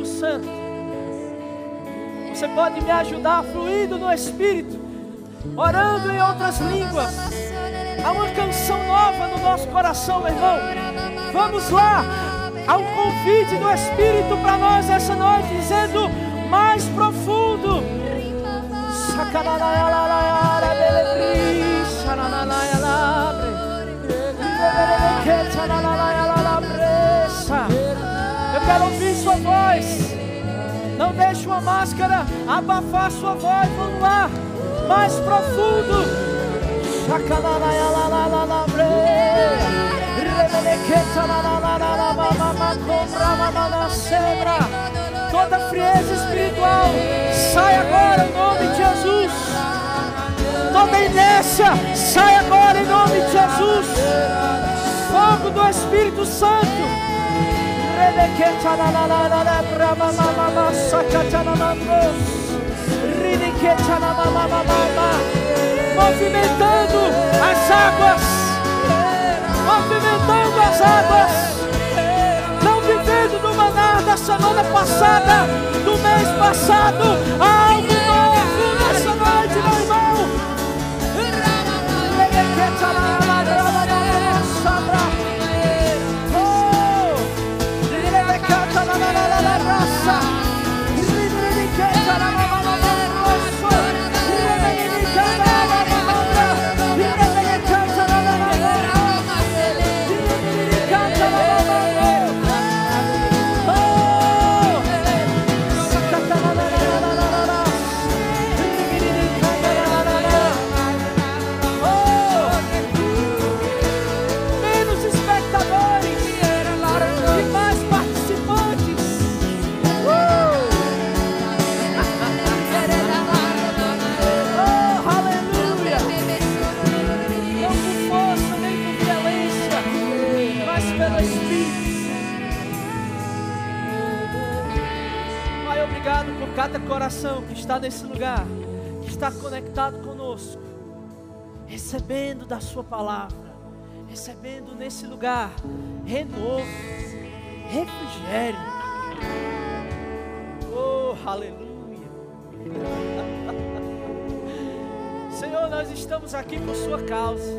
Espírito Santo. Você pode me ajudar fluindo no Espírito, orando em outras línguas. Há uma canção nova no nosso coração, meu irmão. Vamos lá. Há um convite do Espírito para nós essa noite, dizendo mais profundo. Eu Máscara abafar sua voz. Vamos lá. Mais profundo. Toda frieza espiritual sai agora em nome de Jesus. Toda inércia sai agora em nome de Jesus. Fogo do Espírito Santo. Movimentando as águas, movimentando as águas, não vivendo no manar da semana passada, do mês passado, algo está nesse lugar, que está conectado conosco, recebendo da Sua palavra, recebendo nesse lugar renovo, refrigério. Oh, aleluia! Senhor, nós estamos aqui por Sua causa.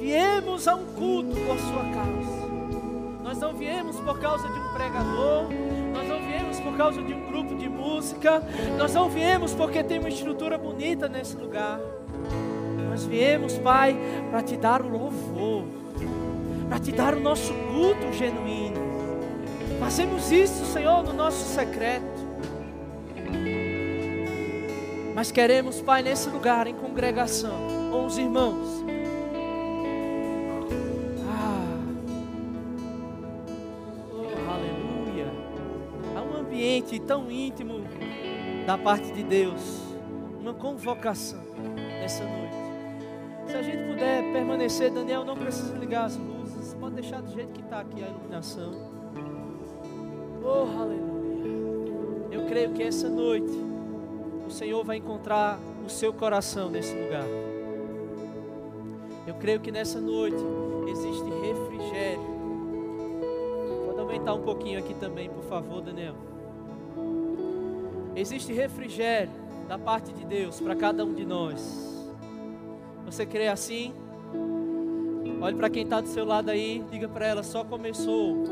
Viemos a um culto por Sua causa. Nós não viemos por causa de um pregador, por causa de um grupo de música, nós não viemos porque tem uma estrutura bonita nesse lugar. Nós viemos, Pai, para te dar o louvor, para te dar o nosso culto genuíno. Fazemos isso, Senhor, no nosso secreto. Mas queremos, Pai, nesse lugar, em congregação, com os irmãos. Ambiente tão íntimo da parte de Deus, uma convocação nessa noite. Se a gente puder permanecer, Daniel, não precisa ligar as luzes, pode deixar do jeito que está aqui a iluminação. Oh, aleluia. Eu creio que essa noite o Senhor vai encontrar o seu coração nesse lugar. Eu creio que nessa noite existe refrigério. Pode aumentar um pouquinho aqui também, por favor, Daniel. Existe refrigério da parte de Deus para cada um de nós. Você crê assim? Olhe para quem está do seu lado aí, diga para ela: só começou.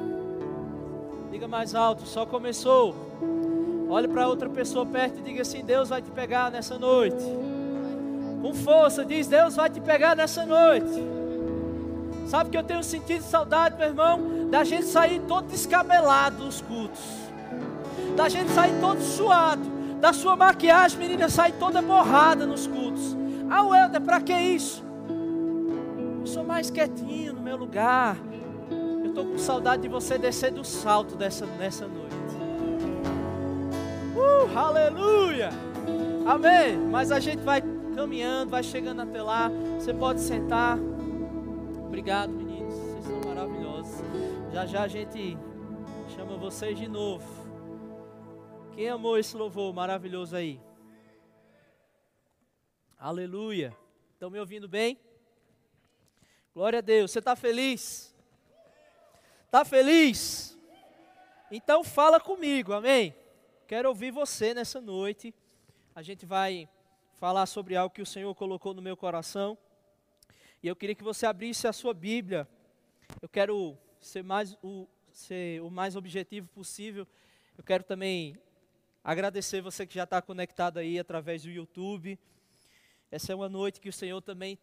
Diga mais alto: só começou. Olhe para outra pessoa perto e diga assim: Deus vai te pegar nessa noite. Com força, diz: Deus vai te pegar nessa noite. Sabe que eu tenho sentido saudade, meu irmão, da gente sair todo descabelado dos cultos, da gente sair todo suado, da sua maquiagem, menina, sair toda borrada nos cultos. Ah, Welder, para que isso? Eu sou mais quietinho no meu lugar. Eu estou com saudade de você descer do salto dessa, nessa noite. Uh, aleluia! Amém. Mas a gente vai caminhando, vai chegando até lá. Você pode sentar. Obrigado, meninos. Vocês são maravilhosos. Já já a gente chama vocês de novo. Quem amou esse louvor maravilhoso aí? Aleluia. Estão me ouvindo bem? Glória a Deus. Você está feliz? Está feliz? Então fala comigo, amém? Quero ouvir você nessa noite. A gente vai falar sobre algo que o Senhor colocou no meu coração. E eu queria que você abrisse a sua Bíblia. Eu quero ser, mais, o, ser o mais objetivo possível. Eu quero também agradecer você que já está conectado aí através do YouTube. Essa é uma noite que o Senhor também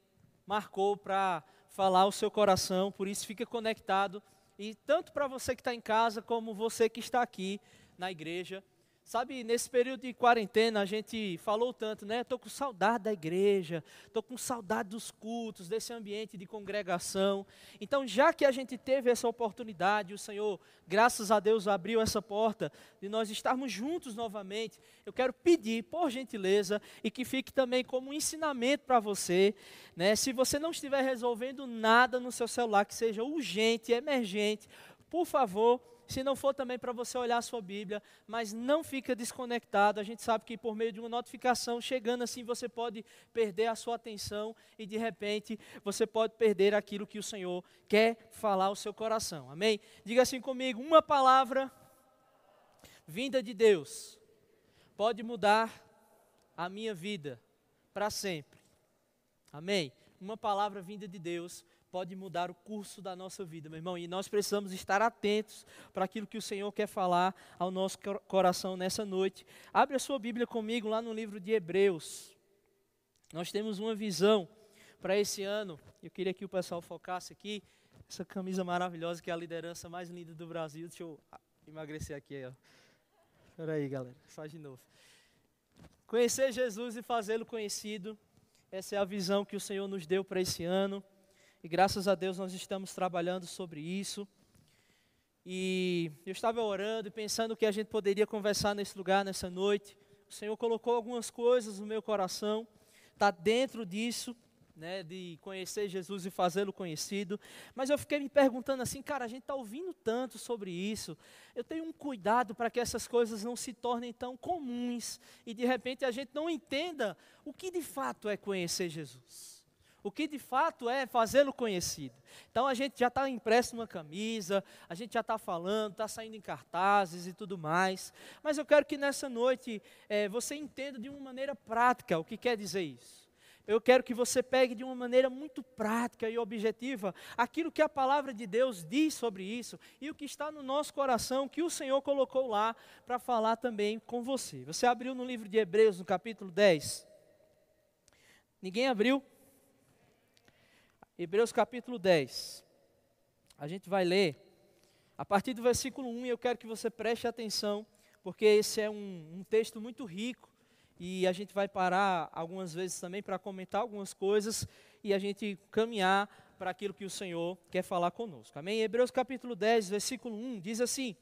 marcou para falar o seu coração, por isso fica conectado. E tanto para você que está em casa, como você que está aqui na igreja. Sabe, nesse período de quarentena a gente falou tanto, né? Estou com saudade da igreja, estou com saudade dos cultos, desse ambiente de congregação. Então, já que a gente teve essa oportunidade, o Senhor, graças a Deus, abriu essa porta de nós estarmos juntos novamente, eu quero pedir, por gentileza, e que fique também como um ensinamento para você, né? Se você não estiver resolvendo nada no seu celular que seja urgente, emergente, por favor, se não for também para você olhar a sua Bíblia, mas não fica desconectado. A gente sabe que por meio de uma notificação chegando assim você pode perder a sua atenção e de repente você pode perder aquilo que o Senhor quer falar ao seu coração. Amém? Diga assim comigo, uma palavra vinda de Deus pode mudar a minha vida para sempre. Amém? Uma palavra vinda de Deus pode mudar o curso da nossa vida, meu irmão. E nós precisamos estar atentos para aquilo que o Senhor quer falar ao nosso coração nessa noite. Abre a sua Bíblia comigo lá no livro de Hebreus. Nós temos uma visão para esse ano. Eu queria que o pessoal focasse aqui. Essa camisa maravilhosa que é a liderança mais linda do Brasil. Deixa eu emagrecer aqui. Ó. Espera aí, galera. Faz de novo. Conhecer Jesus e fazê-lo conhecido. Essa é a visão que o Senhor nos deu para esse ano. E graças a Deus nós estamos trabalhando sobre isso. E eu estava orando e pensando que a gente poderia conversar nesse lugar, nessa noite. O Senhor colocou algumas coisas no meu coração, está dentro disso, né, de conhecer Jesus e fazê-lo conhecido. Mas eu fiquei me perguntando assim, cara, a gente está ouvindo tanto sobre isso. Eu tenho um cuidado para que essas coisas não se tornem tão comuns e de repente a gente não entenda o que de fato é conhecer Jesus o que de fato é fazê-lo conhecido. Então a gente já está impresso numa camisa, a gente já está falando, está saindo em cartazes e tudo mais. Mas eu quero que nessa noite é, você entenda de uma maneira prática o que quer dizer isso. Eu quero que você pegue de uma maneira muito prática e objetiva aquilo que a palavra de Deus diz sobre isso e o que está no nosso coração, que o Senhor colocou lá para falar também com você. Você abriu no livro de Hebreus, no capítulo 10. Ninguém abriu? Hebreus capítulo 10. A gente vai ler a partir do versículo 1 e eu quero que você preste atenção, porque esse é um, um texto muito rico e a gente vai parar algumas vezes também para comentar algumas coisas e a gente caminhar para aquilo que o Senhor quer falar conosco. Amém? Hebreus capítulo 10, versículo 1 diz assim: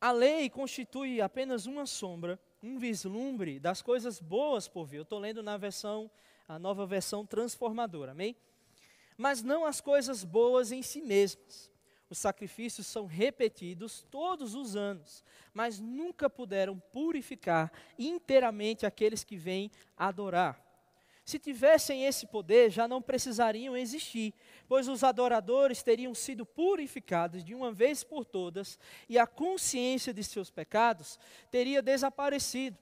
A lei constitui apenas uma sombra, um vislumbre das coisas boas por vir. Eu estou lendo na versão, a nova versão transformadora. Amém? Mas não as coisas boas em si mesmas. Os sacrifícios são repetidos todos os anos, mas nunca puderam purificar inteiramente aqueles que vêm adorar. Se tivessem esse poder, já não precisariam existir, pois os adoradores teriam sido purificados de uma vez por todas e a consciência de seus pecados teria desaparecido.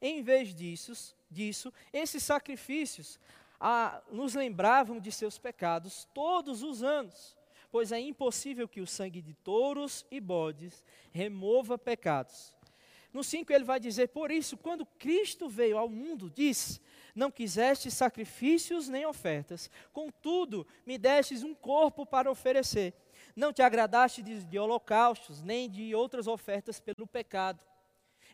Em vez disso, disso esses sacrifícios a, nos lembravam de seus pecados todos os anos, pois é impossível que o sangue de touros e bodes remova pecados. No 5 ele vai dizer: Por isso, quando Cristo veio ao mundo, disse: Não quiseste sacrifícios nem ofertas, contudo, me destes um corpo para oferecer. Não te agradaste de, de holocaustos, nem de outras ofertas pelo pecado.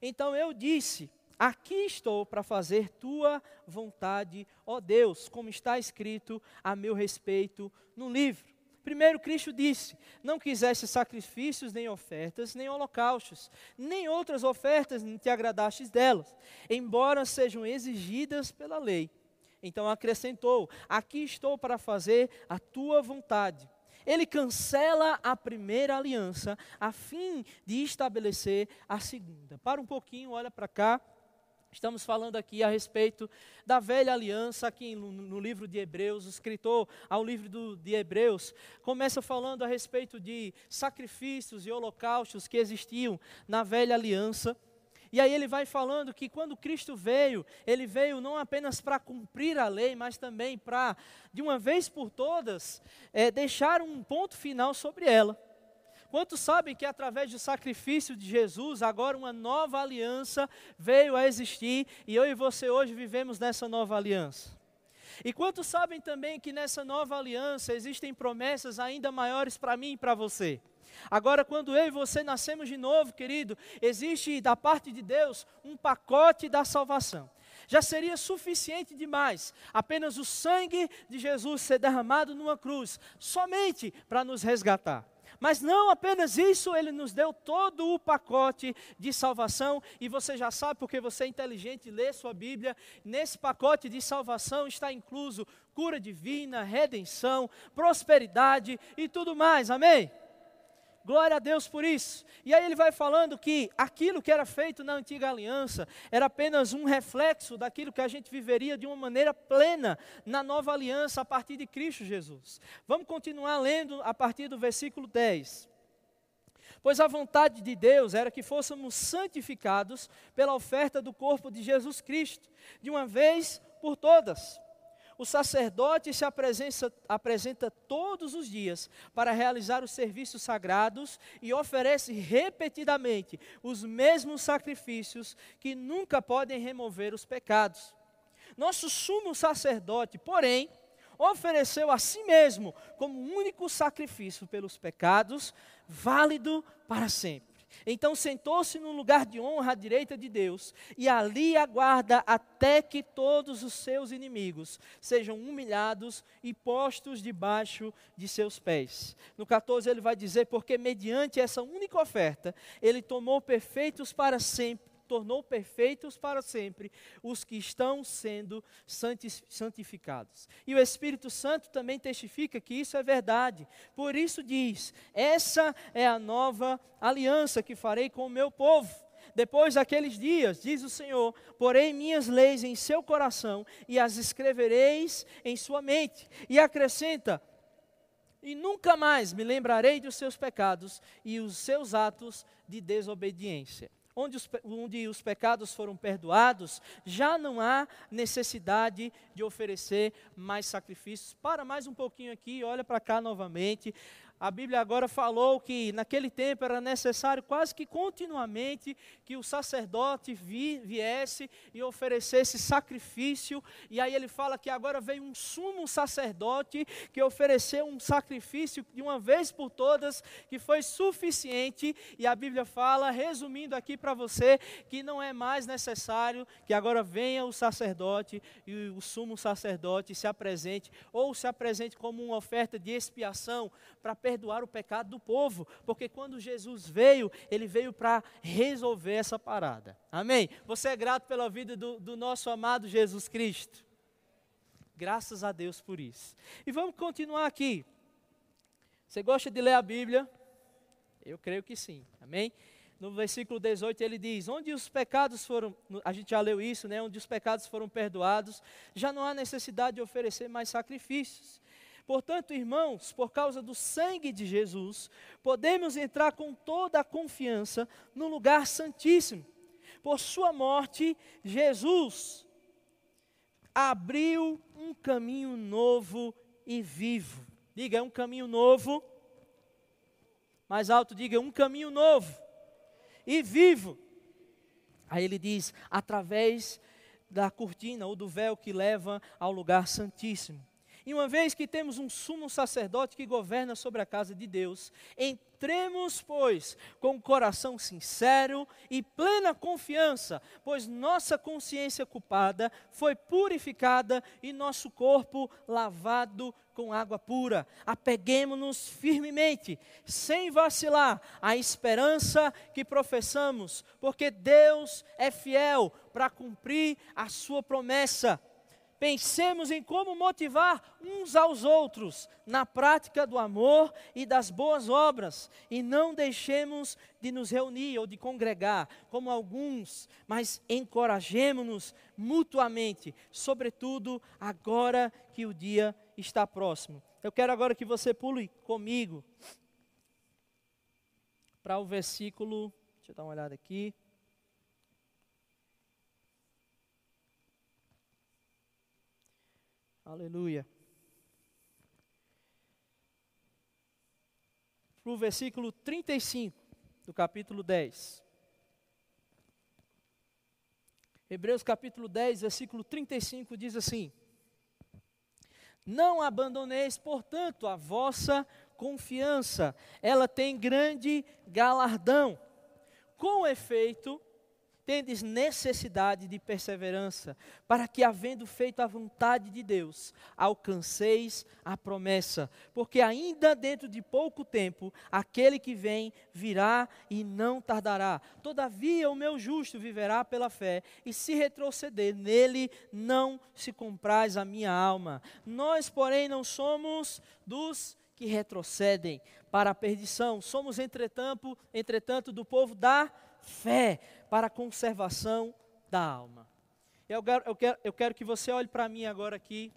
Então eu disse: Aqui estou para fazer tua vontade, ó Deus, como está escrito a meu respeito no livro. Primeiro, Cristo disse: Não quiseste sacrifícios, nem ofertas, nem holocaustos, nem outras ofertas, nem te agradastes delas, embora sejam exigidas pela lei. Então acrescentou: Aqui estou para fazer a tua vontade. Ele cancela a primeira aliança, a fim de estabelecer a segunda. Para um pouquinho, olha para cá. Estamos falando aqui a respeito da velha aliança, aqui no, livro de Hebreus, o escritor ao livro do, de Hebreus começa falando a respeito de sacrifícios e holocaustos que existiam na velha aliança. E aí ele vai falando que quando Cristo veio, ele veio não apenas para cumprir a lei, mas também para, de uma vez por todas, é, deixar um ponto final sobre ela. Quantos sabem que através do sacrifício de Jesus, agora uma nova aliança veio a existir e eu e você hoje vivemos nessa nova aliança? E quantos sabem também que nessa nova aliança existem promessas ainda maiores para mim e para você? Agora, quando eu e você nascemos de novo, querido, existe da parte de Deus um pacote da salvação. Já seria suficiente demais apenas o sangue de Jesus ser derramado numa cruz, somente para nos resgatar. Mas não apenas isso, ele nos deu todo o pacote de salvação, e você já sabe, porque você é inteligente, lê sua Bíblia. Nesse pacote de salvação está incluso cura divina, redenção, prosperidade e tudo mais, amém? Glória a Deus por isso. E aí ele vai falando que aquilo que era feito na antiga aliança era apenas um reflexo daquilo que a gente viveria de uma maneira plena na nova aliança a partir de Cristo Jesus. Vamos continuar lendo a partir do versículo 10. Pois a vontade de Deus era que fôssemos santificados pela oferta do corpo de Jesus Cristo, de uma vez por todas o sacerdote se apresenta, apresenta todos os dias para realizar os serviços sagrados e oferece repetidamente os mesmos sacrifícios que nunca podem remover os pecados. Nosso sumo sacerdote, porém, ofereceu a si mesmo como único sacrifício pelos pecados, válido para sempre. Então sentou-se no lugar de honra à direita de Deus, e ali aguarda até que todos os seus inimigos sejam humilhados e postos debaixo de seus pés. No 14 ele vai dizer: Porque mediante essa única oferta, ele tomou perfeitos para sempre tornou perfeitos para sempre os que estão sendo santificados. E o Espírito Santo também testifica que isso é verdade. Por isso diz: essa é a nova aliança que farei com o meu povo. Depois daqueles dias, diz o Senhor, porei minhas leis em seu coração e as escrevereis em sua mente. E acrescenta: e nunca mais me lembrarei dos seus pecados e os seus atos de desobediência onde os, onde os pecados foram perdoados, já não há necessidade de oferecer mais sacrifícios. Para mais um pouquinho aqui, olha para cá novamente. A Bíblia agora falou que naquele tempo era necessário quase que continuamente que o sacerdote vi, viesse e oferecesse sacrifício. E aí ele fala que agora veio um sumo sacerdote que ofereceu um sacrifício de uma vez por todas, que foi suficiente. E a Bíblia fala, resumindo aqui para você, que não é mais necessário que agora venha o sacerdote e o sumo sacerdote se apresente, ou se apresente como uma oferta de expiação para perdoar o pecado do povo, porque quando Jesus veio, ele veio para resolver essa parada. Amém? Você é grato pela vida do, do nosso amado Jesus Cristo? Graças a Deus por isso. E vamos continuar aqui. Você gosta de ler a Bíblia? Eu creio que sim. Amém? No versículo 18 ele diz: Onde os pecados foram, a gente já leu isso, né? Onde os pecados foram perdoados, já não há necessidade de oferecer mais sacrifícios. Portanto, irmãos, por causa do sangue de Jesus, podemos entrar com toda a confiança no lugar santíssimo. Por sua morte, Jesus abriu um caminho novo e vivo. Diga, é um caminho novo. Mais alto, diga, é um caminho novo e vivo. Aí ele diz: através da cortina ou do véu que leva ao lugar santíssimo. E uma vez que temos um sumo sacerdote que governa sobre a casa de Deus, entremos, pois, com o coração sincero e plena confiança, pois nossa consciência culpada foi purificada e nosso corpo lavado com água pura. Apeguemos-nos firmemente, sem vacilar, à esperança que professamos, porque Deus é fiel para cumprir a sua promessa Pensemos em como motivar uns aos outros na prática do amor e das boas obras, e não deixemos de nos reunir ou de congregar, como alguns, mas encorajemos-nos mutuamente, sobretudo agora que o dia está próximo. Eu quero agora que você pule comigo para o versículo, deixa eu dar uma olhada aqui. Aleluia. Para o versículo 35 do capítulo 10. Hebreus capítulo 10, versículo 35 diz assim: Não abandoneis, portanto, a vossa confiança, ela tem grande galardão. Com efeito, tendes necessidade de perseverança, para que, havendo feito a vontade de Deus, alcanceis a promessa. Porque ainda dentro de pouco tempo, aquele que vem virá e não tardará. Todavia, o meu justo viverá pela fé, e se retroceder nele, não se compraz a minha alma. Nós, porém, não somos dos que retrocedem para a perdição. Somos, entretanto, entretanto do povo da fé para a conservação da alma. Eu quero, eu quero, eu quero que você olhe para mim agora aqui.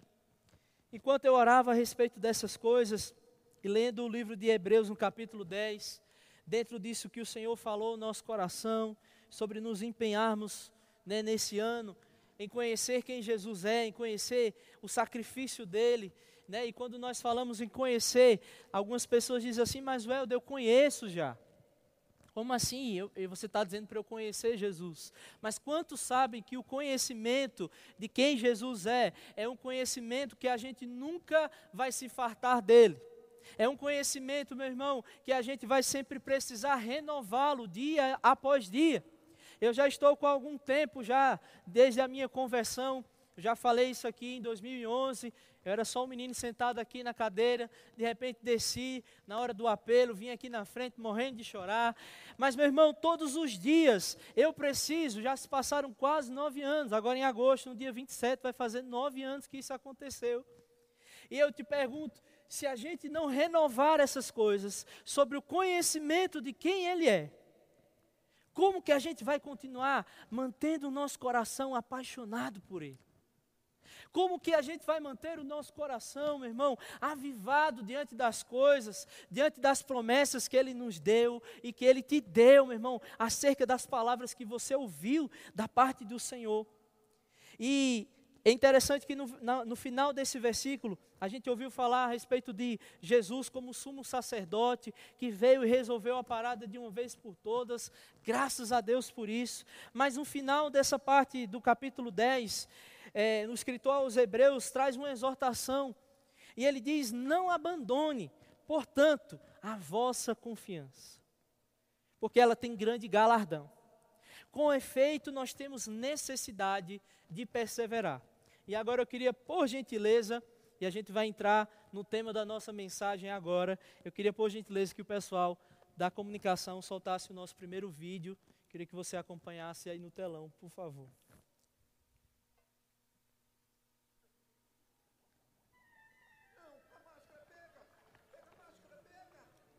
Enquanto eu orava a respeito dessas coisas, e lendo o livro de Hebreus no capítulo 10, dentro disso que o Senhor falou no nosso coração, sobre nos empenharmos né, nesse ano, em conhecer quem Jesus é, em conhecer o sacrifício dele. Né, e quando nós falamos em conhecer, algumas pessoas dizem assim, mas Welder, eu conheço já. Como assim? Eu, você está dizendo para eu conhecer Jesus. Mas quantos sabem que o conhecimento de quem Jesus é, é um conhecimento que a gente nunca vai se fartar dele? É um conhecimento, meu irmão, que a gente vai sempre precisar renová-lo dia após dia. Eu já estou com algum tempo já, desde a minha conversão, já falei isso aqui em 2011, eu era só um menino sentado aqui na cadeira, de repente desci na hora do apelo, vim aqui na frente morrendo de chorar. Mas, meu irmão, todos os dias eu preciso, já se passaram quase nove anos, agora em agosto, no dia 27, vai fazer nove anos que isso aconteceu. E eu te pergunto, se a gente não renovar essas coisas sobre o conhecimento de quem Ele é, como que a gente vai continuar mantendo o nosso coração apaixonado por Ele? Como que a gente vai manter o nosso coração, meu irmão, avivado diante das coisas, diante das promessas que Ele nos deu e que Ele te deu, meu irmão, acerca das palavras que você ouviu da parte do Senhor. E é interessante que no, no, final desse versículo, a gente ouviu falar a respeito de Jesus como sumo sacerdote, que veio e resolveu a parada de uma vez por todas, graças a Deus por isso. Mas no final dessa parte do capítulo 10, é, no escritor aos Hebreus, traz uma exortação. E ele diz: Não abandone, portanto, a vossa confiança, porque ela tem grande galardão. Com efeito, nós temos necessidade de perseverar. E agora eu queria, por gentileza, e a gente vai entrar no tema da nossa mensagem agora, eu queria, por gentileza, que o pessoal da comunicação soltasse o nosso primeiro vídeo. Queria que você acompanhasse aí no telão, por favor.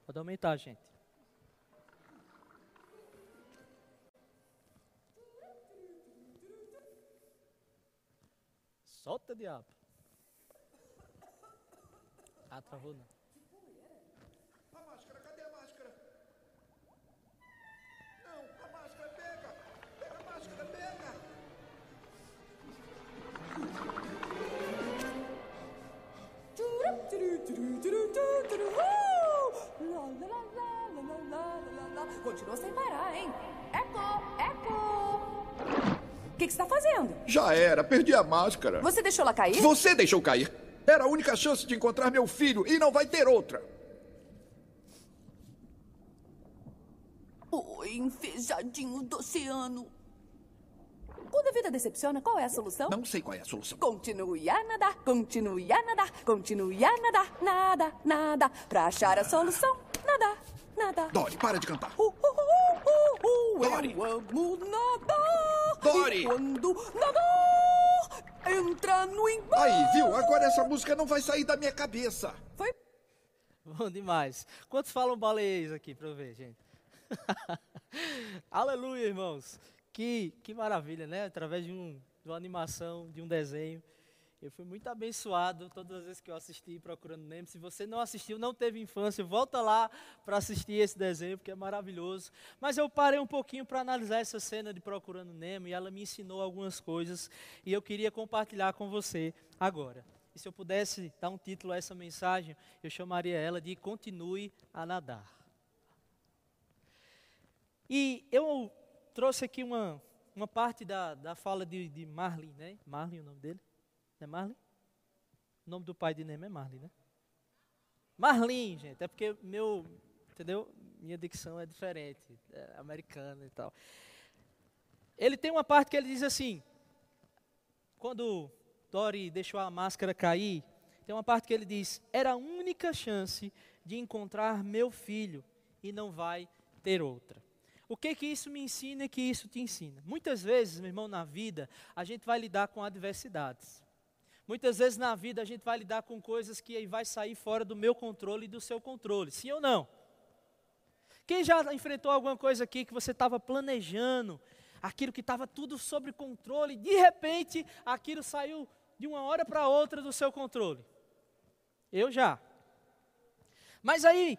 Pode aumentar, gente. Solta, diabo. Ah, travou não. Continua sem parar, hein? Eco, eco. O que, que você está fazendo? Já era, perdi a máscara. Você deixou ela cair? Você deixou cair. Era a única chance de encontrar meu filho e não vai ter outra. Oi, enfejadinho do oceano. Quando a vida decepciona, qual é a solução? Não sei qual é a solução. Continue a nadar, continue a nadar, continue a nadar, nada, nada. Pra achar a solução, nada, nada. Dory, para de cantar. Uh, uh, uh, uh, uh, Dory. Eu amo nadar. Dory. E quando nadar, entra no embalo. Aí, viu? Agora essa música não vai sair da minha cabeça. Foi Bom demais. Quantos falam baleias aqui para eu ver, gente? Aleluia, irmãos. Que, que maravilha, né? Através de, um, de uma animação, de um desenho. Eu fui muito abençoado todas as vezes que eu assisti Procurando Nemo. Se você não assistiu, não teve infância, volta lá para assistir esse desenho, porque é maravilhoso. Mas eu parei um pouquinho para analisar essa cena de Procurando Nemo e ela me ensinou algumas coisas e eu queria compartilhar com você agora. E se eu pudesse dar um título a essa mensagem, eu chamaria ela de Continue a Nadar. E eu trouxe aqui uma, uma parte da, da fala de, de Marlin, né? Marlin é o nome dele? Não é Marlin? O nome do pai de Nemo é Marlin, né? Marlin, gente, é porque meu, entendeu? Minha dicção é diferente, é americana e tal. Ele tem uma parte que ele diz assim, quando Dory deixou a máscara cair, tem uma parte que ele diz: era a única chance de encontrar meu filho e não vai ter outra. O que que isso me ensina e que isso te ensina? Muitas vezes, meu irmão, na vida, a gente vai lidar com adversidades. Muitas vezes na vida a gente vai lidar com coisas que vai sair fora do meu controle e do seu controle. Sim ou não? Quem já enfrentou alguma coisa aqui que você estava planejando, aquilo que estava tudo sob controle, de repente aquilo saiu de uma hora para outra do seu controle? Eu já. Mas aí,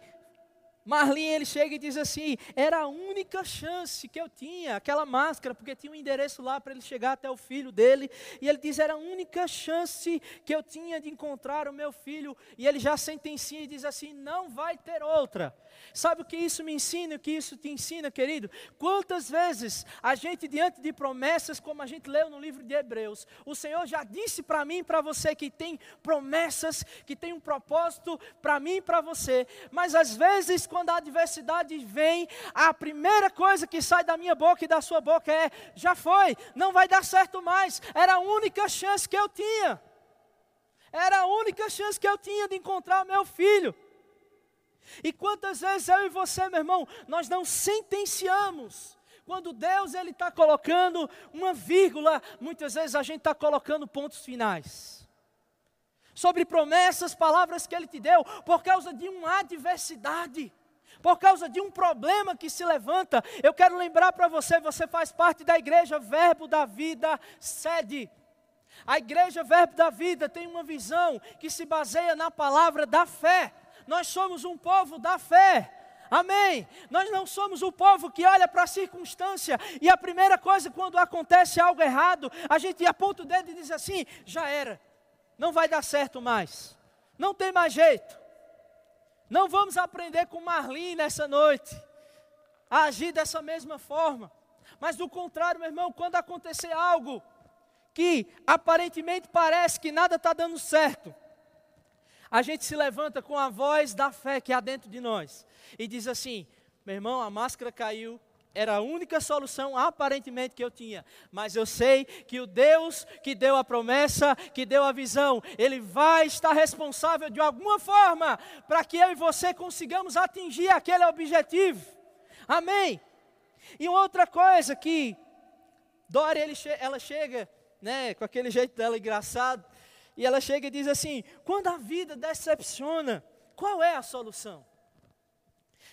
Marlin, ele chega e diz assim: era a única chance que eu tinha, aquela máscara, porque tinha um endereço lá para ele chegar até o filho dele. E ele diz: era a única chance que eu tinha de encontrar o meu filho. E ele já sentencia e diz assim: não vai ter outra. Sabe o que isso me ensina? O que isso te ensina, querido? Quantas vezes a gente, diante de promessas, como a gente leu no livro de Hebreus, o Senhor já disse para mim e para você que tem promessas, que tem um propósito para mim e para você, mas às vezes, quando a adversidade vem, a primeira coisa que sai da minha boca e da sua boca é: já foi, não vai dar certo mais, era a única chance que eu tinha. Era a única chance que eu tinha de encontrar meu filho. E quantas vezes eu e você, meu irmão, nós não sentenciamos. Quando Deus ele está colocando uma vírgula, muitas vezes a gente está colocando pontos finais sobre promessas, palavras que Ele te deu, por causa de uma adversidade por causa de um problema que se levanta, eu quero lembrar para você: você faz parte da igreja Verbo da Vida sede. A igreja Verbo da Vida tem uma visão que se baseia na palavra da fé. Nós somos um povo da fé. Amém. Nós não somos o povo que olha para a circunstância e a primeira coisa quando acontece algo errado, a gente aponta o dedo e diz assim: já era, não vai dar certo mais, não tem mais jeito. Não vamos aprender com Marlin nessa noite a agir dessa mesma forma. Mas do contrário, meu irmão, quando acontecer algo que aparentemente parece que nada está dando certo, a gente se levanta com a voz da fé que há dentro de nós e diz assim: meu irmão, a máscara caiu, era a única solução aparentemente que eu tinha, mas eu sei que o Deus que deu a promessa, que deu a visão, ele vai estar responsável de alguma forma para que eu e você consigamos atingir aquele objetivo. Amém. E outra coisa que Dória ele, ela chega, né, com aquele jeito dela engraçado, e ela chega e diz assim: quando a vida decepciona, qual é a solução?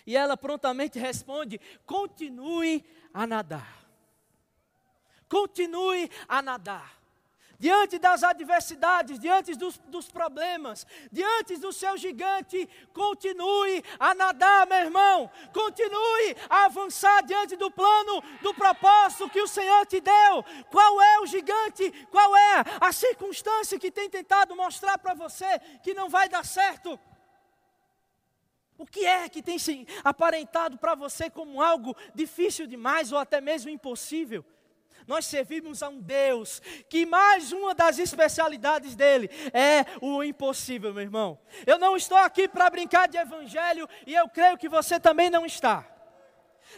E ela prontamente responde: continue a nadar. Continue a nadar. Diante das adversidades, diante dos, dos, problemas, diante do seu gigante, continue a nadar, meu irmão. Continue a avançar diante do plano, do propósito que o Senhor te deu. Qual é o gigante? Qual é a circunstância que tem tentado mostrar para você que não vai dar certo? O que é que tem se aparentado para você como algo difícil demais ou até mesmo impossível? Nós servimos a um Deus que mais uma das especialidades dele é o impossível, meu irmão. Eu não estou aqui para brincar de evangelho e eu creio que você também não está.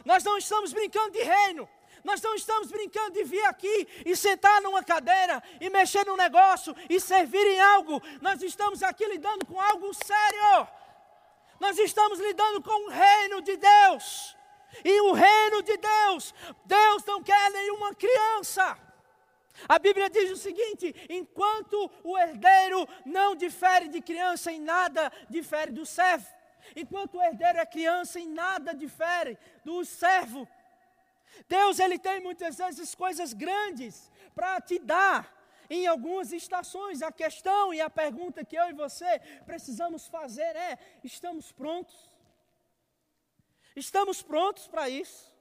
Nós não estamos brincando de reino. Nós não estamos brincando de vir aqui e sentar numa cadeira e mexer num negócio e servir em algo. Nós estamos aqui lidando com algo sério. Nós estamos lidando com o reino de Deus. E o reino de Deus, Deus não quer nenhuma criança. A Bíblia diz o seguinte: enquanto o herdeiro não difere de criança em nada, difere do servo. Enquanto o herdeiro é criança, em nada difere do servo. Deus ele tem muitas vezes coisas grandes para te dar em algumas estações. A questão e a pergunta que eu e você precisamos fazer é: estamos prontos? Estamos prontos para isso?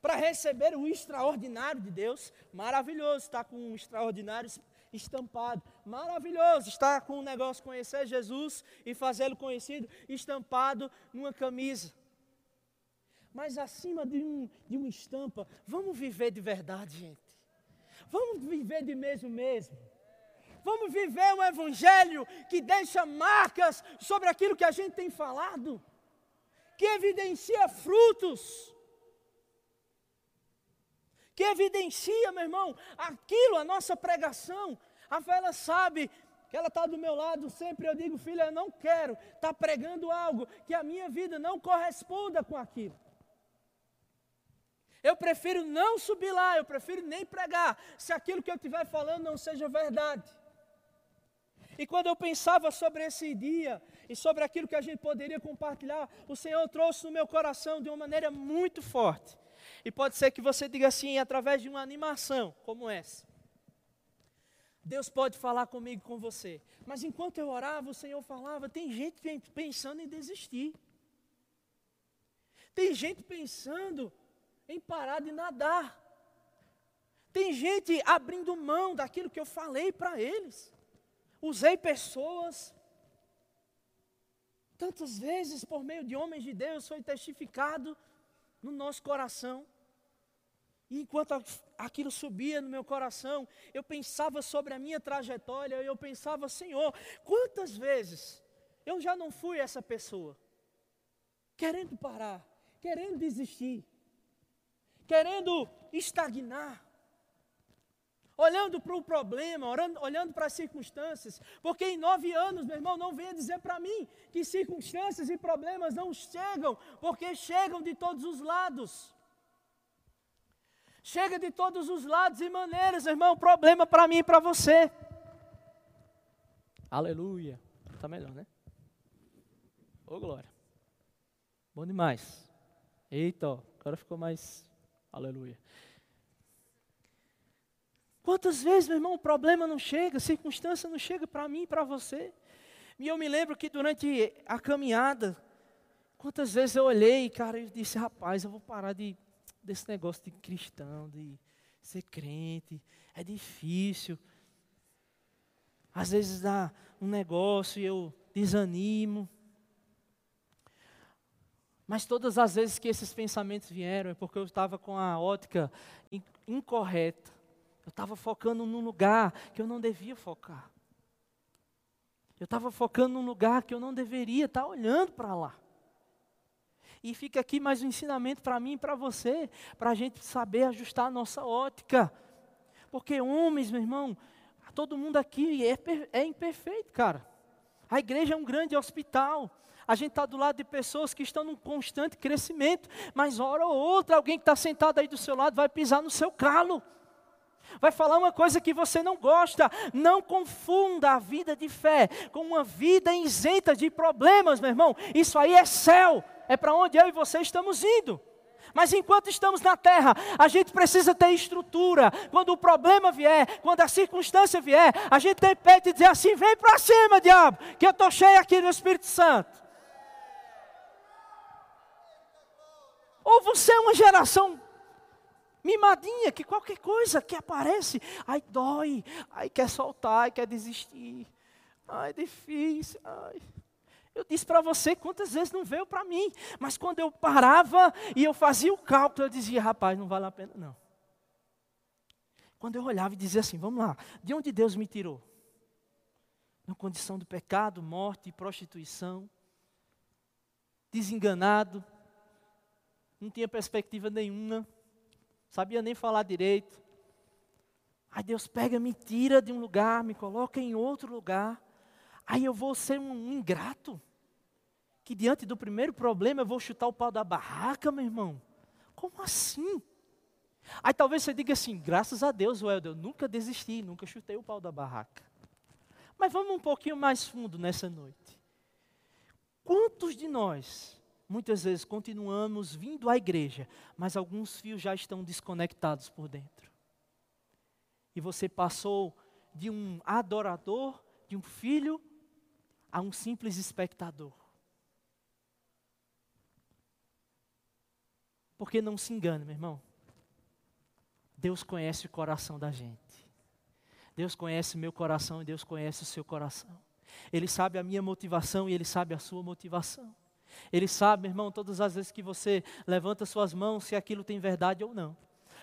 Para receber o extraordinário de Deus? Maravilhoso estar com um extraordinário estampado. Maravilhoso estar com um negócio, conhecer Jesus e fazê-lo conhecido, estampado numa camisa. Mas acima de, um, de uma estampa, vamos viver de verdade, gente. Vamos viver de mesmo mesmo. Vamos viver um evangelho que deixa marcas sobre aquilo que a gente tem falado, que evidencia frutos, que evidencia, meu irmão, aquilo, a nossa pregação. A fé, ela sabe que ela está do meu lado sempre. Eu digo, filha, eu não quero estar tá pregando algo que a minha vida não corresponda com aquilo. Eu prefiro não subir lá, eu prefiro nem pregar, se aquilo que eu estiver falando não seja verdade. E quando eu pensava sobre esse dia e sobre aquilo que a gente poderia compartilhar, o Senhor trouxe no meu coração de uma maneira muito forte. E pode ser que você diga assim, através de uma animação como essa. Deus pode falar comigo, com você. Mas enquanto eu orava, o Senhor falava: tem gente pensando em desistir. Tem gente pensando em parar de nadar. Tem gente abrindo mão daquilo que eu falei para eles. Usei pessoas. Tantas vezes, por meio de homens de Deus, foi testificado no nosso coração. E enquanto aquilo subia no meu coração, eu pensava sobre a minha trajetória, eu pensava, Senhor, quantas vezes eu já não fui essa pessoa, querendo parar, querendo desistir, querendo estagnar, olhando para o problema, olhando, olhando para as circunstâncias, porque em nove anos, meu irmão, não venha dizer para mim que circunstâncias e problemas não chegam, porque chegam de todos os lados. Chega de todos os lados e maneiras, irmão, problema para mim e para você. Aleluia. Está melhor, né? Ô, oh, glória. Bom demais. Eita, agora ficou mais Aleluia. Quantas vezes, meu irmão, o problema não chega, a circunstância não chega para mim e para você. E eu me lembro que durante a caminhada, quantas vezes eu olhei, cara, e disse, rapaz, eu vou parar de, desse negócio de cristão, de ser crente, é difícil. Às vezes dá um negócio e eu desanimo. Mas todas as vezes que esses pensamentos vieram é porque eu estava com a ótica incorreta. Eu estava focando num lugar que eu não devia focar. Eu estava focando num lugar que eu não deveria estar olhando para lá. E fica aqui mais um ensinamento para mim e para você, para a gente saber ajustar a nossa ótica. Porque homens, meu irmão, todo mundo aqui é, é imperfeito, cara. A igreja é um grande hospital. A gente está do lado de pessoas que estão num constante crescimento, mas hora ou outra, alguém que está sentado aí do seu lado vai pisar no seu calo. Vai falar uma coisa que você não gosta. Não confunda a vida de fé com uma vida isenta de problemas, meu irmão. Isso aí é céu. É para onde eu e você estamos indo. Mas enquanto estamos na terra, a gente precisa ter estrutura. Quando o problema vier, quando a circunstância vier, a gente tem peito e dizer assim: vem para cima, diabo, que eu estou cheio aqui do Espírito Santo. Ou você é uma geração mimadinha, que qualquer coisa que aparece, aí dói, aí quer soltar, aí quer desistir. Ai, difícil. Ai. Eu disse para você quantas vezes não veio para mim, mas quando eu parava e eu fazia o cálculo, eu dizia, rapaz, não vale a pena não. Quando eu olhava e dizia assim, vamos lá, de onde Deus me tirou? Na condição do pecado, morte e prostituição, desenganado, não tinha perspectiva nenhuma, sabia nem falar direito. Aí Deus pega, me tira de um lugar, me coloca em outro lugar. Aí eu vou ser um ingrato. Que diante do primeiro problema eu vou chutar o pau da barraca, meu irmão. Como assim? Aí talvez você diga assim: graças a Deus, Welder, eu nunca desisti, nunca chutei o pau da barraca. Mas vamos um pouquinho mais fundo nessa noite. Quantos de nós, muitas vezes, continuamos vindo à igreja, mas alguns fios já estão desconectados por dentro? E você passou de um adorador, de um filho, a um simples espectador. Porque não se engane, meu irmão. Deus conhece o coração da gente. Deus conhece o meu coração e Deus conhece o seu coração. Ele sabe a minha motivação e Ele sabe a sua motivação. Ele sabe, irmão, todas as vezes que você levanta suas mãos, se aquilo tem verdade ou não.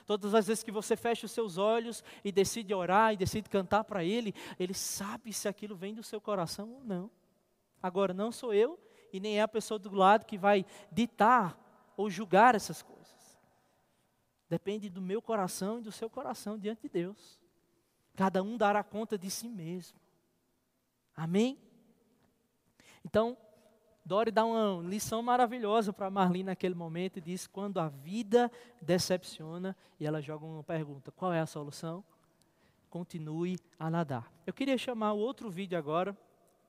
Todas as vezes que você fecha os seus olhos e decide orar e decide cantar para Ele, Ele sabe se aquilo vem do seu coração ou não. Agora, não sou eu e nem é a pessoa do lado que vai ditar ou julgar essas coisas. Depende do meu coração e do seu coração diante de Deus. Cada um dará conta de si mesmo. Amém? Então, Dori dá uma lição maravilhosa para Marli naquele momento e diz: quando a vida decepciona, e ela joga uma pergunta: qual é a solução? Continue a nadar. Eu queria chamar o outro vídeo agora,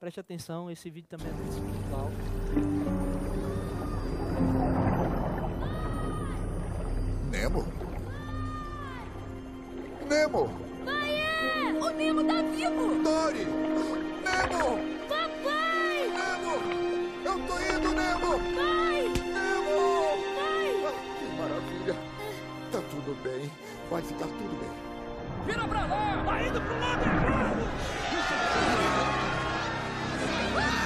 preste atenção, esse vídeo também é muito espiritual. Nemo? Nemo! Pai, é! O Nemo tá vivo! Dory! Nemo! Eu tô indo, Nemo! Pai! Nemo! Pai! Ah, que maravilha! Tá tudo bem. Vai ficar tudo bem. Vira pra lá! Tá indo pro lado errado! Pai!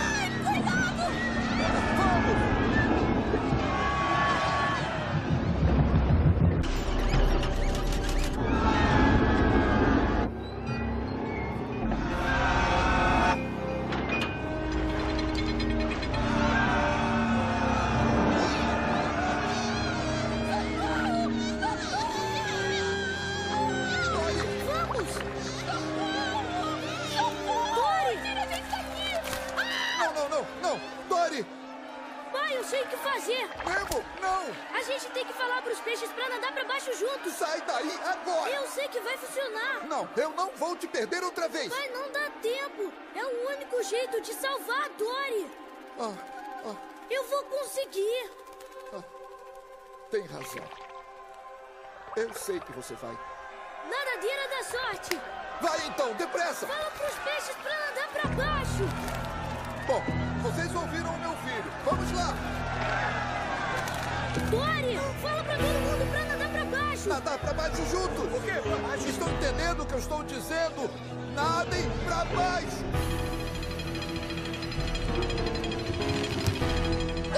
Salvar a Dory! Ah, ah, Eu vou conseguir! tem razão. Eu sei que você vai. Nadadeira da sorte! Vai então, depressa! Fala pros peixes pra nadar pra baixo! Bom, vocês ouviram o meu filho. Vamos lá! Dory, fala pra todo mundo pra nadar pra baixo! Nadar pra baixo juntos! O quê? Pra baixo? Estão entendendo o que eu estou dizendo? Nadem pra baixo!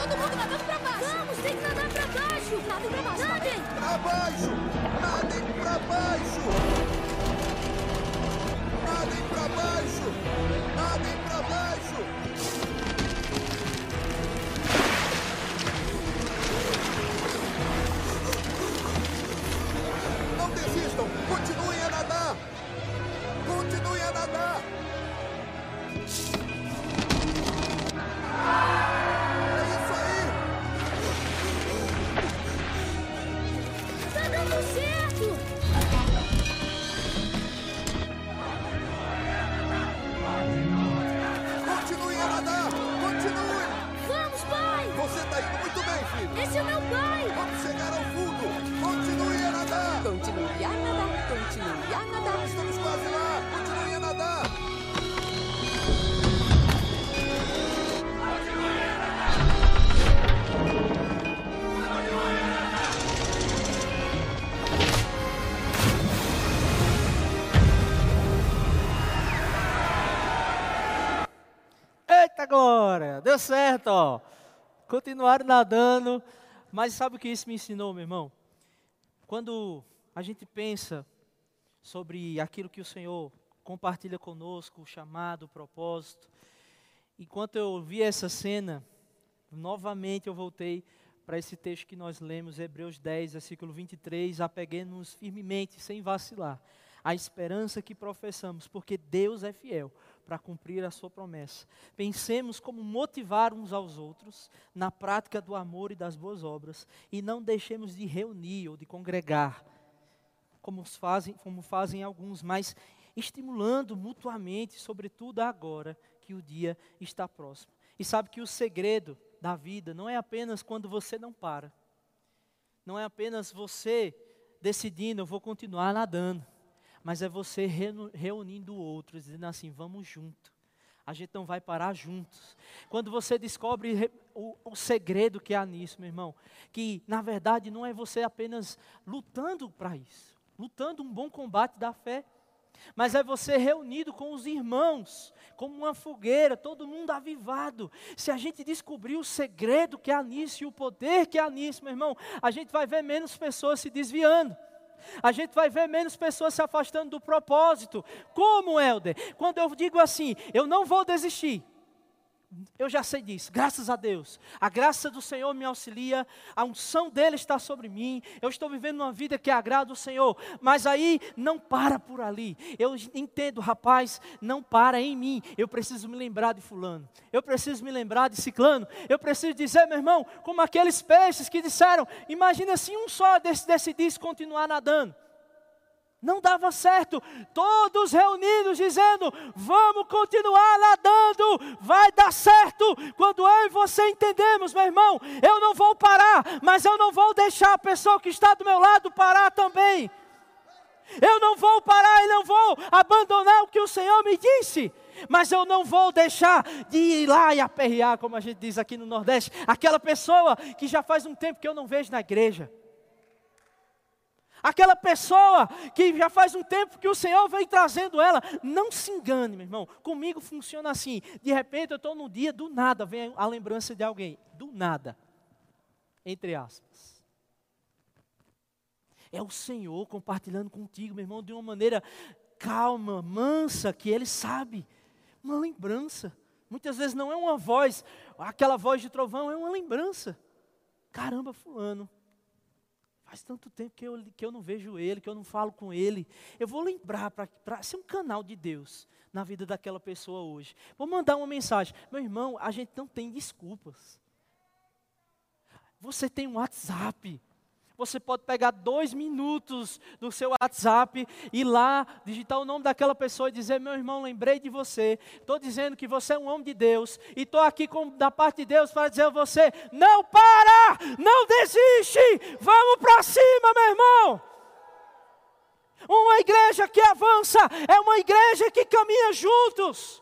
Todo mundo nadando pra baixo! Vamos, tem que nadar pra baixo! Nadem pra baixo! Nadem! Pra baixo! Nadem pra baixo! Nadem pra baixo! Nadem deu certo, ó. Continuaram nadando, mas sabe o que isso me ensinou, meu irmão? Quando a gente pensa sobre aquilo que o Senhor compartilha conosco, o chamado, o propósito, enquanto eu vi essa cena, novamente eu voltei para esse texto que nós lemos, Hebreus 10, versículo 23, apeguemos firmemente, sem vacilar, a esperança que professamos, porque Deus é fiel para cumprir a sua promessa. Pensemos como motivar uns aos outros na prática do amor e das boas obras, e não deixemos de reunir ou de congregar, como fazem, como fazem alguns, mas estimulando mutuamente, sobretudo agora que o dia está próximo. E sabe que o segredo da vida não é apenas quando você não para. Não é apenas você decidindo, eu vou continuar nadando. Mas é você reunindo outros, dizendo assim: vamos junto. A gente não vai parar juntos. Quando você descobre o, o segredo que há nisso, meu irmão, que na verdade não é você apenas lutando para isso, lutando um bom combate da fé, mas é você reunido com os irmãos, como uma fogueira, todo mundo avivado. Se a gente descobrir o segredo que há nisso e o poder que há nisso, meu irmão, a gente vai ver menos pessoas se desviando. A gente vai ver menos pessoas se afastando do propósito. Como, Helder? Quando eu digo assim, eu não vou desistir, eu já sei disso, graças a Deus. A graça do Senhor me auxilia, a unção dele está sobre mim. Eu estou vivendo uma vida que agrada o Senhor, mas aí não para por ali. Eu entendo, rapaz, não para em mim. Eu preciso me lembrar de Fulano, eu preciso me lembrar de Ciclano. Eu preciso dizer, meu irmão, como aqueles peixes que disseram: imagina se um só decidisse continuar nadando. Não dava certo. Todos reunidos dizendo: vamos continuar nadando, vai dar certo. Quando eu e você entendemos, meu irmão, eu não vou parar, mas eu não vou deixar a pessoa que está do meu lado parar também. Eu não vou parar e não vou abandonar o que o Senhor me disse. Mas eu não vou deixar de ir lá e aperrear, como a gente diz aqui no Nordeste, aquela pessoa que já faz um tempo que eu não vejo na igreja Aquela pessoa que já faz um tempo que o Senhor vem trazendo ela, não se engane, meu irmão. Comigo funciona assim. De repente eu estou num dia, do nada vem a lembrança de alguém. Do nada. Entre aspas. É o Senhor compartilhando contigo, meu irmão, de uma maneira calma, mansa, que Ele sabe. Uma lembrança. Muitas vezes não é uma voz, aquela voz de trovão, é uma lembrança. Caramba, fulano Faz tanto tempo que eu, que eu não vejo ele, que eu não falo com ele. Eu vou lembrar para ser um canal de Deus na vida daquela pessoa hoje. Vou mandar uma mensagem. Meu irmão, a gente não tem desculpas. Você tem um WhatsApp. Você pode pegar dois minutos do seu WhatsApp e lá digitar o nome daquela pessoa e dizer: Meu irmão, lembrei de você. Estou dizendo que você é um homem de Deus. E estou aqui com, da parte de Deus para dizer a você: Não para! Não desiste! Vamos para cima, meu irmão! Uma igreja que avança é uma igreja que caminha juntos.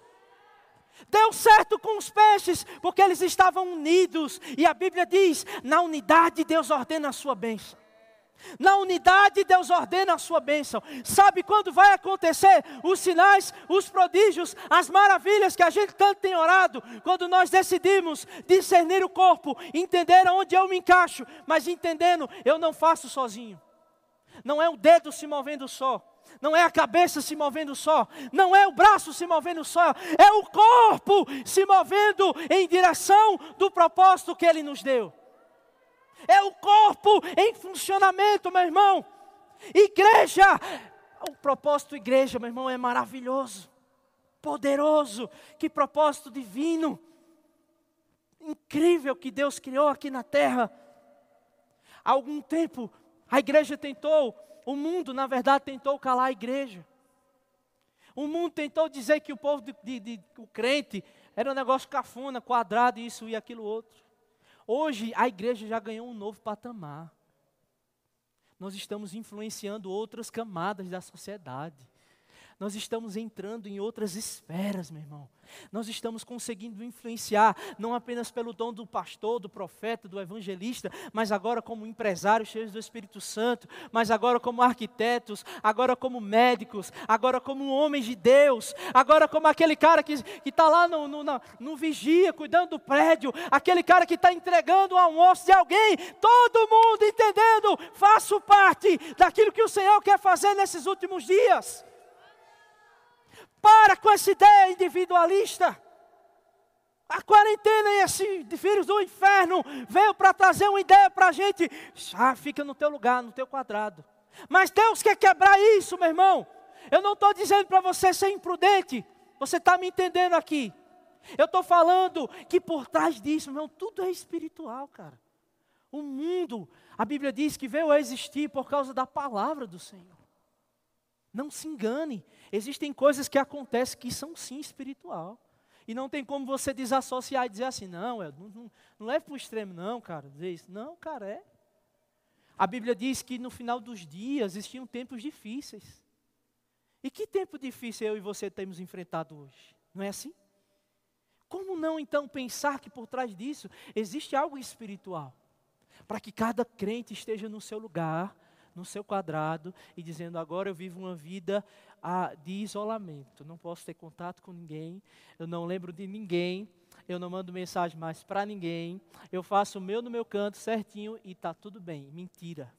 Deu certo com os peixes, porque eles estavam unidos. E a Bíblia diz: na unidade Deus ordena a sua bênção. Na unidade Deus ordena a sua bênção. Sabe quando vai acontecer os sinais, os prodígios, as maravilhas que a gente tanto tem orado? Quando nós decidimos discernir o corpo, entender onde eu me encaixo, mas entendendo, eu não faço sozinho. Não é o dedo se movendo só não é a cabeça se movendo só, não é o braço se movendo só, é o corpo se movendo em direção do propósito que Ele nos deu. É o corpo em funcionamento, meu irmão. Igreja, o propósito igreja, meu irmão, é maravilhoso, poderoso, que propósito divino, incrível que Deus criou aqui na terra. Há algum tempo, a igreja tentou o mundo, na verdade, tentou calar a igreja. O mundo tentou dizer que o povo, de, de, de, o crente, era um negócio cafona, quadrado, isso e aquilo outro. Hoje, a igreja já ganhou um novo patamar. Nós estamos influenciando outras camadas da sociedade nós estamos entrando em outras esferas, meu irmão. Nós estamos conseguindo influenciar, não apenas pelo dom do pastor, do profeta, do evangelista, mas agora como empresários cheios do Espírito Santo, mas agora como arquitetos, agora como médicos, agora como homens de Deus, agora como aquele cara que está lá no, no, no, no vigia, cuidando do prédio, aquele cara que está entregando o almoço de alguém, todo mundo entendendo, faço parte daquilo que o Senhor quer fazer nesses últimos dias. Para com essa ideia individualista. A quarentena e esse vírus do inferno veio para trazer uma ideia para a gente. Ah, fica no teu lugar, no teu quadrado. Mas Deus quer quebrar isso, meu irmão. Eu não estou dizendo para você ser imprudente. Você está me entendendo aqui. Eu estou falando que por trás disso, meu irmão, tudo é espiritual, cara. O mundo, a Bíblia diz que veio a existir por causa da palavra do Senhor. Não se engane. Existem coisas que acontecem que são sim espiritual. E não tem como você desassociar e dizer assim, não, não, não, não leve para o extremo, não, cara. Dizer isso. Não, cara, é. A Bíblia diz que no final dos dias existiam tempos difíceis. E que tempo difícil eu e você temos enfrentado hoje? Não é assim? Como não então pensar que por trás disso existe algo espiritual? Para que cada crente esteja no seu lugar, no seu quadrado e dizendo: agora eu vivo uma vida ah, de isolamento, não posso ter contato com ninguém, eu não lembro de ninguém, eu não mando mensagem mais para ninguém, eu faço o meu no meu canto certinho e está tudo bem. Mentira.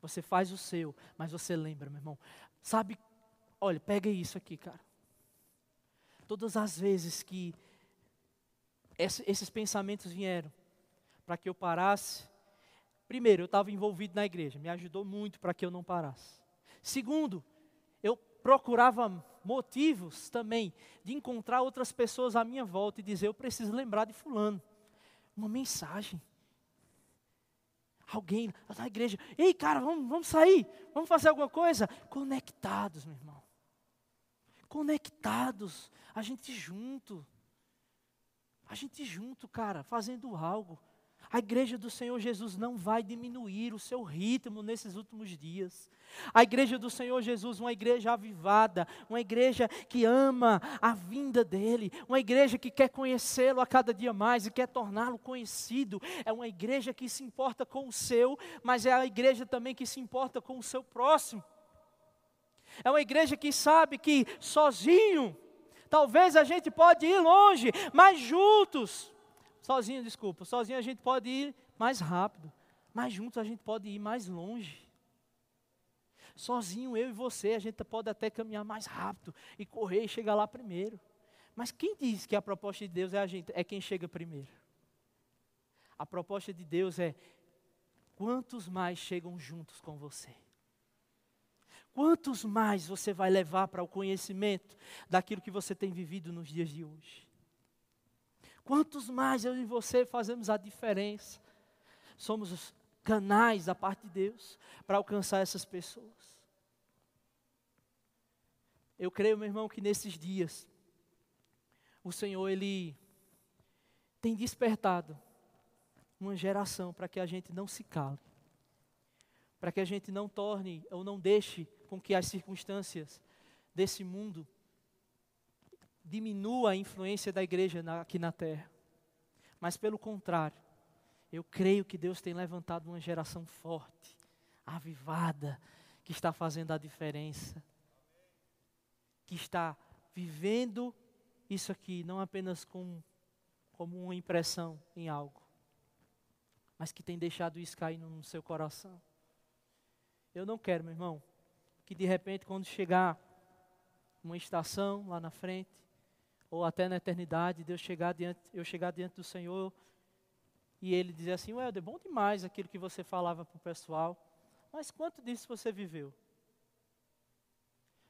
Você faz o seu, mas você lembra, meu irmão. Sabe, olha, pega isso aqui, cara. Todas as vezes que esses pensamentos vieram para que eu parasse, primeiro, eu estava envolvido na igreja, me ajudou muito para que eu não parasse. Segundo, eu procurava motivos também de encontrar outras pessoas à minha volta e dizer: eu preciso lembrar de Fulano. Uma mensagem. Alguém na igreja, ei cara, vamos, vamos sair, vamos fazer alguma coisa. Conectados, meu irmão. Conectados, a gente junto. A gente junto, cara, fazendo algo. A igreja do Senhor Jesus não vai diminuir o seu ritmo nesses últimos dias. A igreja do Senhor Jesus, uma igreja avivada, uma igreja que ama a vinda dele, uma igreja que quer conhecê-lo a cada dia mais e quer torná-lo conhecido. É uma igreja que se importa com o seu, mas é a igreja também que se importa com o seu próximo. É uma igreja que sabe que sozinho, talvez a gente pode ir longe, mas juntos Sozinho, desculpa. Sozinho a gente pode ir mais rápido. Mas juntos a gente pode ir mais longe. Sozinho, eu e você, a gente pode até caminhar mais rápido e correr e chegar lá primeiro. Mas quem diz que a proposta de Deus é a gente, é quem chega primeiro? A proposta de Deus é quantos mais chegam juntos com você? Quantos mais você vai levar para o conhecimento daquilo que você tem vivido nos dias de hoje? Quantos mais eu e você fazemos a diferença? Somos os canais da parte de Deus para alcançar essas pessoas. Eu creio, meu irmão, que nesses dias o Senhor ele tem despertado uma geração para que a gente não se cale, para que a gente não torne ou não deixe com que as circunstâncias desse mundo diminua a influência da igreja na, aqui na terra. Mas pelo contrário, eu creio que Deus tem levantado uma geração forte, avivada, que está fazendo a diferença. Que está vivendo isso aqui, não apenas com, como uma impressão em algo, mas que tem deixado isso cair no seu coração. Eu não quero, meu irmão, que de repente, quando chegar uma estação lá na frente, ou até na eternidade, Deus chegar diante, eu chegar diante do Senhor e Ele dizer assim, ué, é bom demais aquilo que você falava para o pessoal, mas quanto disso você viveu?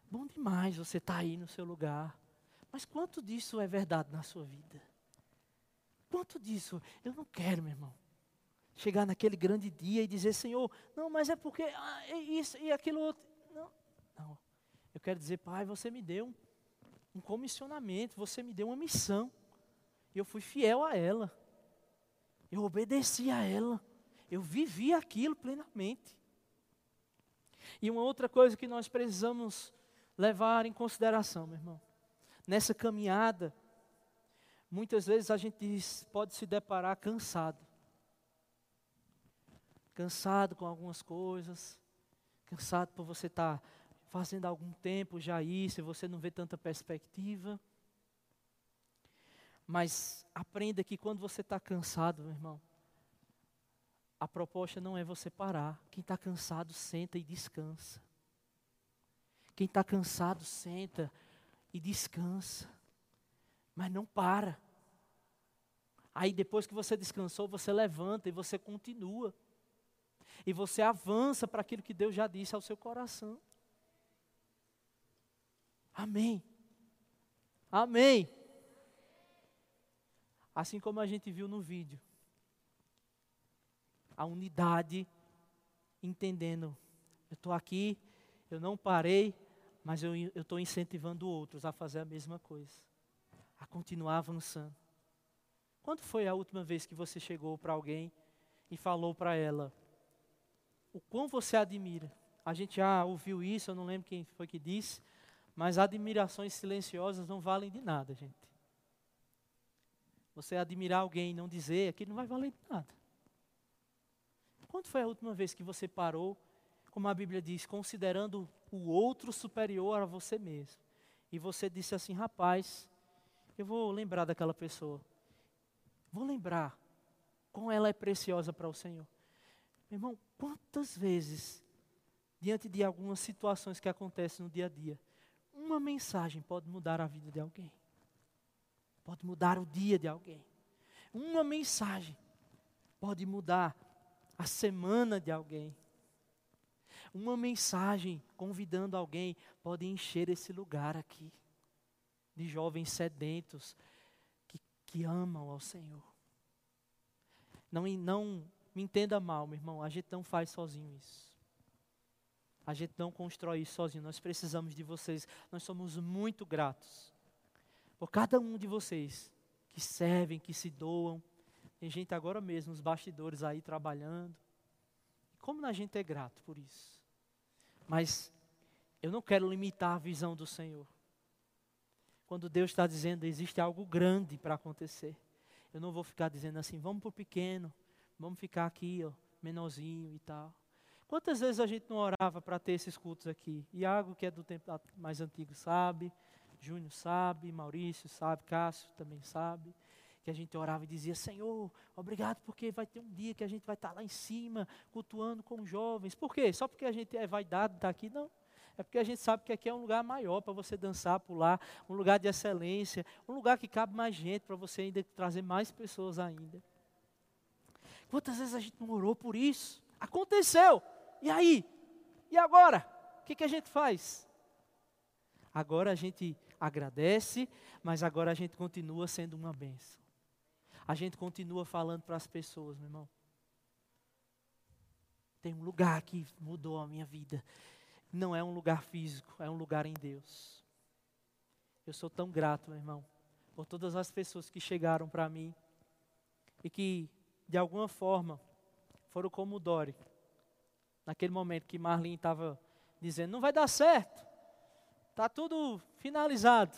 Bom demais você estar tá aí no seu lugar, mas quanto disso é verdade na sua vida? Quanto disso? Eu não quero, meu irmão, chegar naquele grande dia e dizer, Senhor, não, mas é porque ah, isso e aquilo outro. Não, não. Eu quero dizer, Pai, você me deu um um comissionamento, você me deu uma missão. E eu fui fiel a ela. Eu obedeci a ela. Eu vivi aquilo plenamente. E uma outra coisa que nós precisamos levar em consideração, meu irmão, nessa caminhada, muitas vezes a gente pode se deparar cansado. Cansado com algumas coisas, cansado por você estar tá fazendo algum tempo já isso, e você não vê tanta perspectiva. Mas aprenda que quando você está cansado, meu irmão, a proposta não é você parar. Quem está cansado, senta e descansa. Quem está cansado, senta e descansa. Mas não para. Aí depois que você descansou, você levanta e você continua. E você avança para aquilo que Deus já disse ao seu coração. Amém. Amém. Assim como a gente viu no vídeo. A unidade, entendendo Eu estou aqui, eu não parei, mas eu estou incentivando outros a fazer a mesma coisa, a continuar avançando. Quando foi a última vez que você chegou para alguém e falou para ela o quão você admira? A gente já ouviu isso, eu não lembro quem foi que disse, mas admirações silenciosas não valem de nada, gente. Você admirar alguém e não dizer, aquilo não vai valer de nada. Quando foi a última vez que você parou, como a Bíblia diz, considerando o outro superior a você mesmo? E você disse assim, rapaz, eu vou lembrar daquela pessoa. Vou lembrar como ela é preciosa para o Senhor. Meu irmão, quantas vezes, diante de algumas situações que acontecem no dia a dia, uma mensagem pode mudar a vida de alguém? Pode mudar o dia de alguém. Uma mensagem pode mudar a semana de alguém. Uma mensagem convidando alguém pode encher esse lugar aqui de jovens sedentos que, que amam ao Senhor. Não, não me entenda mal, meu irmão, a gente não faz sozinho isso. A gente não constrói isso sozinho, nós precisamos de vocês. Nós somos muito gratos por cada um de vocês que servem, que se doam. Tem gente agora mesmo nos bastidores aí trabalhando. Como a gente é grato por isso. Mas eu não quero limitar a visão do Senhor. Quando Deus está dizendo existe algo grande para acontecer, eu não vou ficar dizendo assim, vamos para o pequeno, vamos ficar aqui, ó, menorzinho e tal. Quantas vezes a gente não orava para ter esses cultos aqui? Iago, que é do tempo mais antigo, sabe. Júnior sabe, Maurício sabe, Cássio também sabe que a gente orava e dizia: Senhor, obrigado, porque vai ter um dia que a gente vai estar lá em cima, cultuando com jovens. Por quê? Só porque a gente é vaidade de estar aqui? Não. É porque a gente sabe que aqui é um lugar maior para você dançar, pular, um lugar de excelência, um lugar que cabe mais gente para você ainda trazer mais pessoas ainda. Quantas vezes a gente não orou por isso? Aconteceu. E aí? E agora? O que, que a gente faz? Agora a gente agradece, mas agora a gente continua sendo uma benção a gente continua falando para as pessoas, meu irmão. Tem um lugar que mudou a minha vida. Não é um lugar físico, é um lugar em Deus. Eu sou tão grato, meu irmão, por todas as pessoas que chegaram para mim e que, de alguma forma, foram como o Dori. Naquele momento que Marlene estava dizendo: não vai dar certo, está tudo finalizado.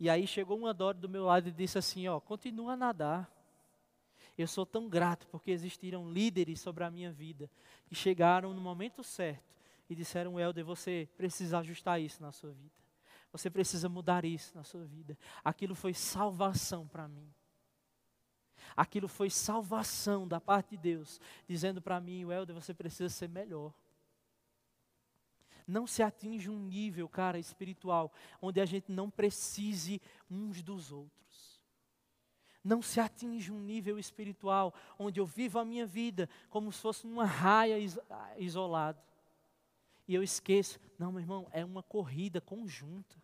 E aí chegou uma Dora do meu lado e disse assim: Ó, continua a nadar. Eu sou tão grato porque existiram líderes sobre a minha vida que chegaram no momento certo e disseram: Helder, você precisa ajustar isso na sua vida. Você precisa mudar isso na sua vida. Aquilo foi salvação para mim. Aquilo foi salvação da parte de Deus, dizendo para mim, Helder, você precisa ser melhor não se atinge um nível, cara, espiritual, onde a gente não precise uns dos outros. Não se atinge um nível espiritual onde eu vivo a minha vida como se fosse uma raia isolado. E eu esqueço, não, meu irmão, é uma corrida conjunta.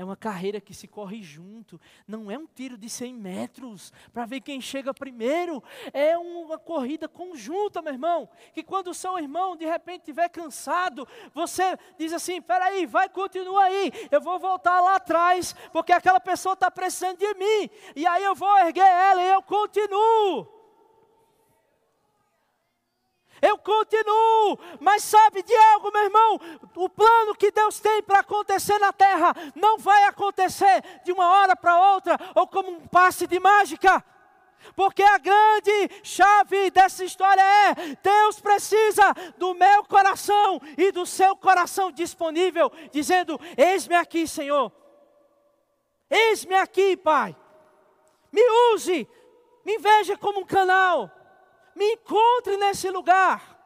É uma carreira que se corre junto. Não é um tiro de 100 metros para ver quem chega primeiro. É uma corrida conjunta, meu irmão. Que quando o seu irmão de repente estiver cansado, você diz assim: peraí, vai, continua aí. Eu vou voltar lá atrás, porque aquela pessoa está precisando de mim. E aí eu vou erguer ela e eu continuo. Eu continuo, mas sabe de algo, meu irmão? O plano que Deus tem para acontecer na terra não vai acontecer de uma hora para outra ou como um passe de mágica. Porque a grande chave dessa história é: Deus precisa do meu coração e do seu coração disponível, dizendo: Eis-me aqui, Senhor. Eis-me aqui, Pai. Me use, me veja como um canal me encontre nesse lugar.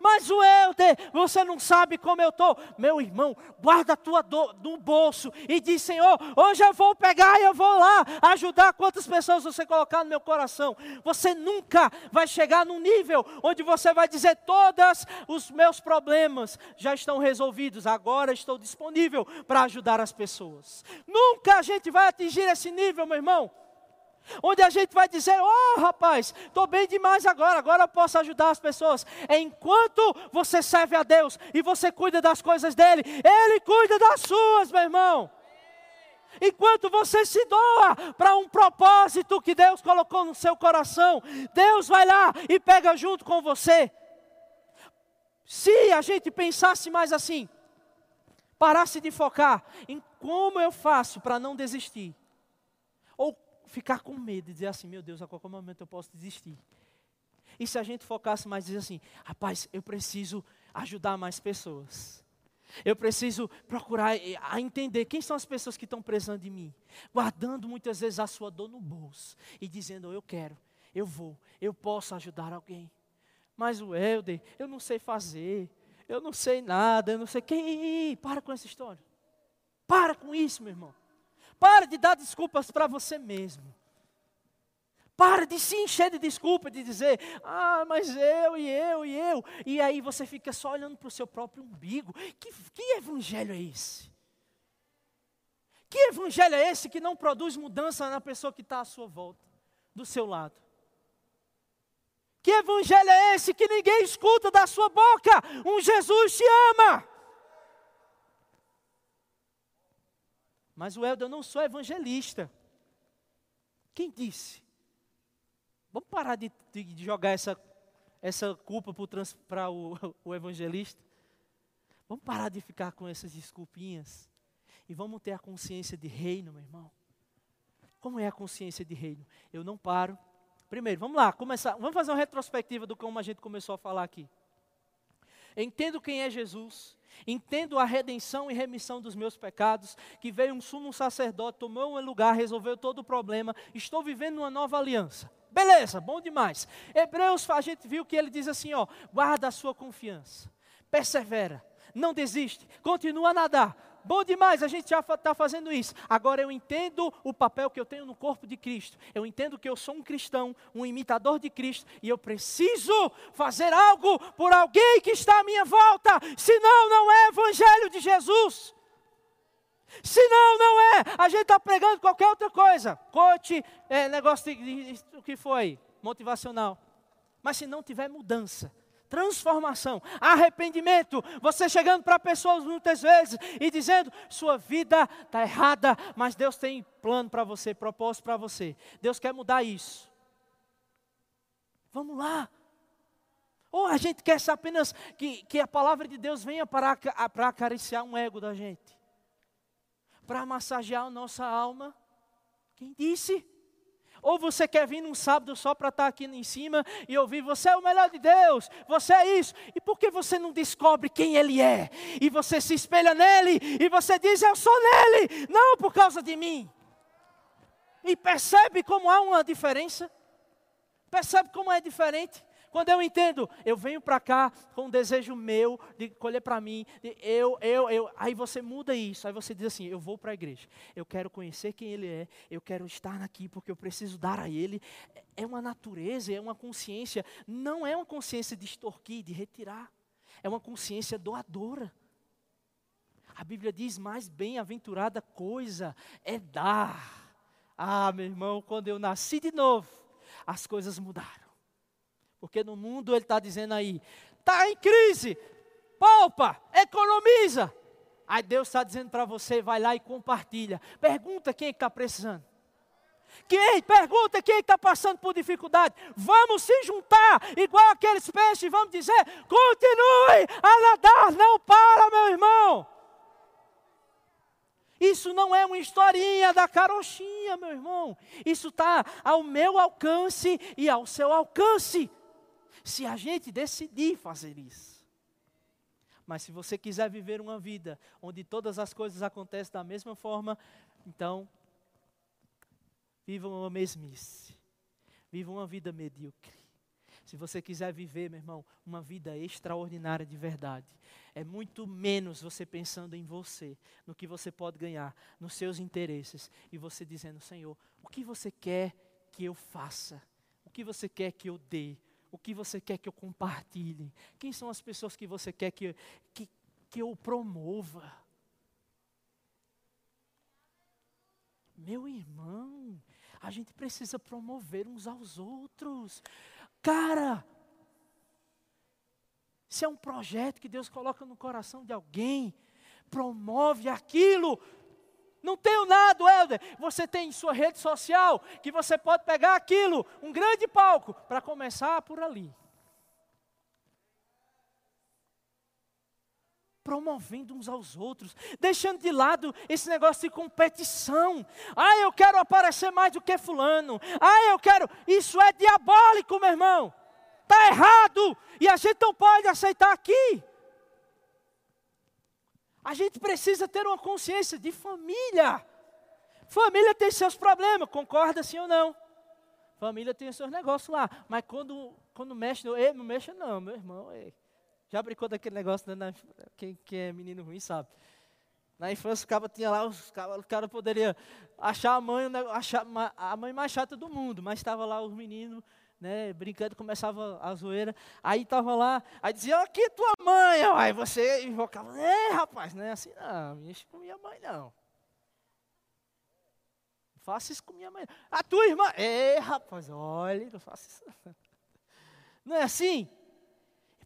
Mas o Helder, você não sabe como eu estou. Meu irmão, guarda a tua dor no bolso e diz: Senhor, hoje eu vou pegar e eu vou lá ajudar quantas pessoas você colocar no meu coração. Você nunca vai chegar num nível onde você vai dizer: Todos os meus problemas já estão resolvidos, agora estou disponível para ajudar as pessoas. Nunca a gente vai atingir esse nível, meu irmão. Onde a gente vai dizer: Oh, rapaz, estou bem demais agora, agora eu posso ajudar as pessoas. É enquanto você serve a Deus e você cuida das coisas dele, ele cuida das suas, meu irmão. Enquanto você se doa para um propósito que Deus colocou no seu coração, Deus vai lá e pega junto com você. Se a gente pensasse mais assim, parasse de focar em como eu faço para não desistir, ficar com medo e dizer assim: meu Deus, a qualquer momento eu posso desistir. E se a gente focasse mais dizer assim: rapaz, eu preciso ajudar mais pessoas. Eu preciso procurar eh, a entender quem são as pessoas que estão precisando de mim, guardando muitas vezes a sua dor no bolso e dizendo: Eu quero, eu vou, eu posso ajudar alguém. Mas o Helder, eu não sei fazer, eu não sei nada, eu não sei quem. Para com essa história. Para com isso, meu irmão. Para de dar desculpas para você mesmo. Para de se encher de desculpa, de dizer, ah, mas eu e eu e eu. E aí você fica só olhando para o seu próprio umbigo. Que, que evangelho é esse? Que evangelho é esse que não produz mudança na pessoa que está à sua volta, do seu lado? Que evangelho é esse que ninguém escuta da sua boca? Um Jesus te ama. Mas o Helder, eu não sou evangelista. Quem disse? Vamos parar de, de jogar essa, essa culpa para o, o evangelista? Vamos parar de ficar com essas desculpinhas? E vamos ter a consciência de reino, meu irmão. Como é a consciência de reino? Eu não paro. Primeiro, vamos lá, começar. Vamos fazer uma retrospectiva do como a gente começou a falar aqui. Entendo quem é Jesus, entendo a redenção e remissão dos meus pecados, que veio um sumo sacerdote, tomou um lugar, resolveu todo o problema, estou vivendo uma nova aliança. Beleza, bom demais. Hebreus, a gente viu que ele diz assim: ó, guarda a sua confiança, persevera, não desiste, continua a nadar. Bom demais, a gente já está fazendo isso. Agora eu entendo o papel que eu tenho no corpo de Cristo. Eu entendo que eu sou um cristão, um imitador de Cristo, e eu preciso fazer algo por alguém que está à minha volta, senão não é evangelho de Jesus. Se não, é. A gente está pregando qualquer outra coisa. Coach, é, negócio de, de, o que foi? Motivacional. Mas se não tiver mudança, transformação, arrependimento, você chegando para pessoas muitas vezes e dizendo: sua vida está errada, mas Deus tem plano para você, propósito para você. Deus quer mudar isso. Vamos lá. Ou a gente quer apenas que, que a palavra de Deus venha para, para acariciar um ego da gente para massagear a nossa alma? Quem disse? Ou você quer vir num sábado só para estar tá aqui em cima e ouvir, você é o melhor de Deus, você é isso. E por que você não descobre quem Ele é? E você se espelha nele e você diz, eu sou nele, não por causa de mim. E percebe como há uma diferença? Percebe como é diferente? Quando eu entendo, eu venho para cá com um desejo meu de colher para mim, de eu, eu, eu. Aí você muda isso, aí você diz assim: eu vou para a igreja, eu quero conhecer quem Ele é, eu quero estar aqui porque eu preciso dar a Ele. É uma natureza, é uma consciência, não é uma consciência de extorquir, de retirar, é uma consciência doadora. A Bíblia diz: mais bem-aventurada coisa é dar. Ah, meu irmão, quando eu nasci de novo, as coisas mudaram. Porque no mundo ele está dizendo aí, está em crise, poupa, economiza. Aí Deus está dizendo para você, vai lá e compartilha. Pergunta quem é está precisando. Quem? Pergunta quem está passando por dificuldade. Vamos se juntar, igual aqueles peixes, e vamos dizer: continue a nadar, não para, meu irmão. Isso não é uma historinha da carochinha, meu irmão. Isso está ao meu alcance e ao seu alcance se a gente decidir fazer isso. Mas se você quiser viver uma vida onde todas as coisas acontecem da mesma forma, então viva uma mesmice. Viva uma vida medíocre. Se você quiser viver, meu irmão, uma vida extraordinária de verdade, é muito menos você pensando em você, no que você pode ganhar, nos seus interesses, e você dizendo: Senhor, o que você quer que eu faça? O que você quer que eu dê? O que você quer que eu compartilhe? Quem são as pessoas que você quer que, que, que eu promova? Meu irmão, A gente precisa promover uns aos outros. Cara, se é um projeto que Deus coloca no coração de alguém, promove aquilo. Não tenho nada, Helder. Você tem sua rede social que você pode pegar aquilo, um grande palco, para começar por ali. promovendo uns aos outros, deixando de lado esse negócio de competição. Ah, eu quero aparecer mais do que fulano. Ah, eu quero. Isso é diabólico, meu irmão. Está errado. E a gente não pode aceitar aqui. A gente precisa ter uma consciência de família. Família tem seus problemas, concorda sim ou não? Família tem seus negócios lá, mas quando, quando mexe, ei, não mexa não, meu irmão. Ei. Já brincou daquele negócio, né, quem, quem é menino ruim sabe. Na infância o cara tinha lá, os o cara poderia achar a mãe, achar a mãe mais chata do mundo, mas estava lá os meninos, né, brincando, começava a zoeira. Aí estava lá, aí dizia, aqui tua mãe, aí você invocava, é rapaz, não é assim não, me enche com minha mãe não. Não faça isso com minha mãe. A tua irmã, é rapaz, olha, não faça isso. Não é assim?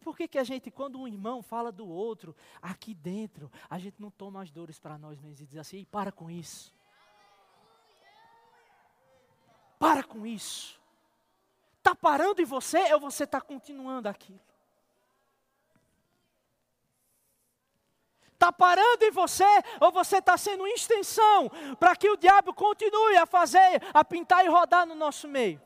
por que, que a gente, quando um irmão fala do outro, aqui dentro, a gente não toma as dores para nós mesmos e diz assim, para com isso. Para com isso. Está parando em você ou você está continuando aquilo? Está parando em você ou você está sendo extensão para que o diabo continue a fazer, a pintar e rodar no nosso meio?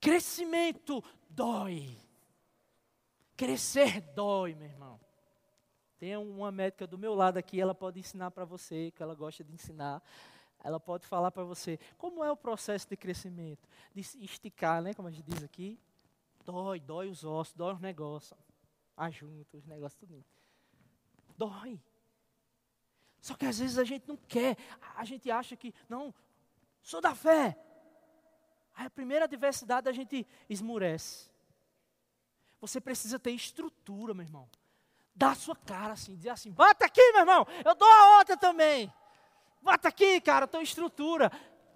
Crescimento dói. Crescer dói, meu irmão. Tem uma médica do meu lado aqui, ela pode ensinar para você, que ela gosta de ensinar. Ela pode falar para você como é o processo de crescimento, de esticar, né, como a gente diz aqui. Dói, dói os ossos, dói os negócios. A junta, os negócios, tudo. Dói. Só que às vezes a gente não quer, a gente acha que, não, sou da fé, Aí a primeira adversidade a gente esmurece. Você precisa ter estrutura, meu irmão. Dá a sua cara assim, dizer assim, bata aqui, meu irmão, eu dou a outra também. Bata aqui, cara, eu estrutura.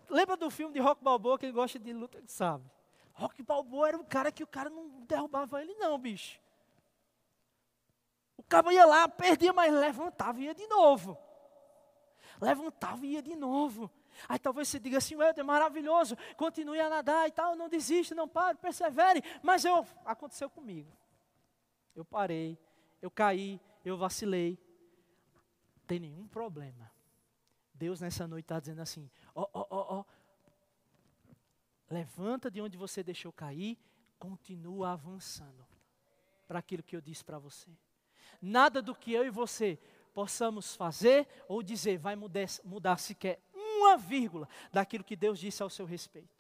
Lembra do filme de Rock Balboa, que ele gosta de luta, sabe? Rock Balboa era um cara que o cara não derrubava ele não, bicho. O cabo ia lá, perdia, mas levantava e ia de novo. Levantava e ia de novo. Aí talvez você diga assim, é maravilhoso, continue a nadar e tal, não desista, não pare, persevere. Mas eu, aconteceu comigo. Eu parei, eu caí, eu vacilei. Não tem nenhum problema. Deus nessa noite está dizendo assim, ó, ó, ó, ó. Levanta de onde você deixou cair, continua avançando para aquilo que eu disse para você. Nada do que eu e você possamos fazer ou dizer vai mudar, mudar sequer uma vírgula daquilo que Deus disse ao seu respeito.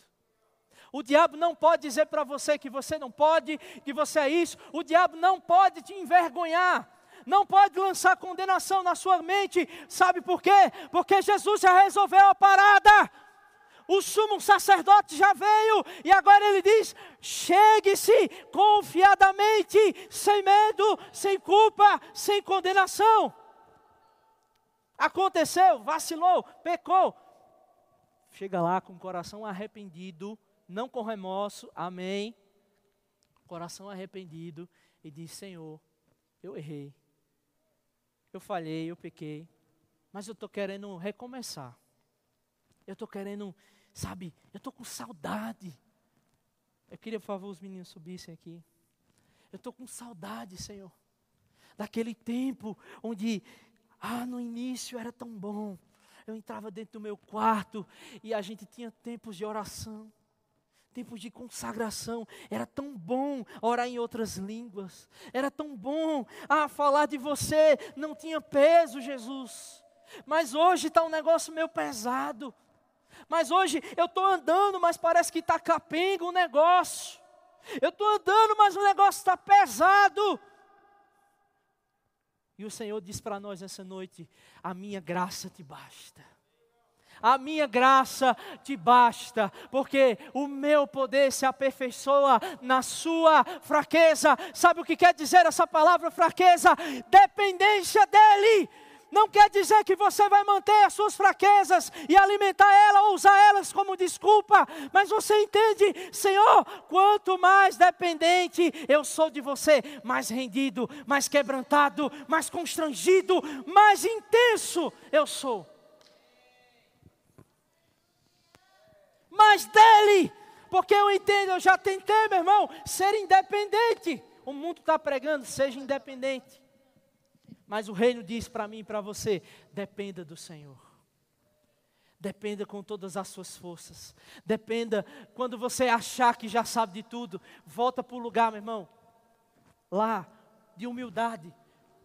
O diabo não pode dizer para você que você não pode, que você é isso. O diabo não pode te envergonhar. Não pode lançar condenação na sua mente. Sabe por quê? Porque Jesus já resolveu a parada. O sumo sacerdote já veio e agora ele diz: chegue-se confiadamente, sem medo, sem culpa, sem condenação. Aconteceu, vacilou, pecou, chega lá com o coração arrependido, não com remorso, amém. Coração arrependido e diz: Senhor, eu errei, eu falhei, eu pequei, mas eu estou querendo recomeçar. Eu estou querendo, sabe, eu estou com saudade. Eu queria, por favor, os meninos subissem aqui. Eu estou com saudade, Senhor, daquele tempo onde, ah, no início era tão bom, eu entrava dentro do meu quarto e a gente tinha tempos de oração, tempos de consagração. Era tão bom orar em outras línguas, era tão bom ah, falar de você, não tinha peso, Jesus. Mas hoje está um negócio meio pesado. Mas hoje eu estou andando, mas parece que está capenga o negócio. Eu estou andando, mas o negócio está pesado. E o Senhor diz para nós essa noite: a minha graça te basta. A minha graça te basta, porque o meu poder se aperfeiçoa na sua fraqueza. Sabe o que quer dizer essa palavra fraqueza? Dependência dEle não quer dizer que você vai manter as suas fraquezas e alimentar ela ou usar elas como desculpa, mas você entende, Senhor, quanto mais dependente eu sou de você, mais rendido, mais quebrantado, mais constrangido, mais intenso eu sou. Mais dele, porque eu entendo, eu já tentei, meu irmão, ser independente. O mundo está pregando, seja independente. Mas o reino diz para mim e para você: dependa do Senhor. Dependa com todas as suas forças. Dependa quando você achar que já sabe de tudo. Volta para o lugar, meu irmão. Lá, de humildade.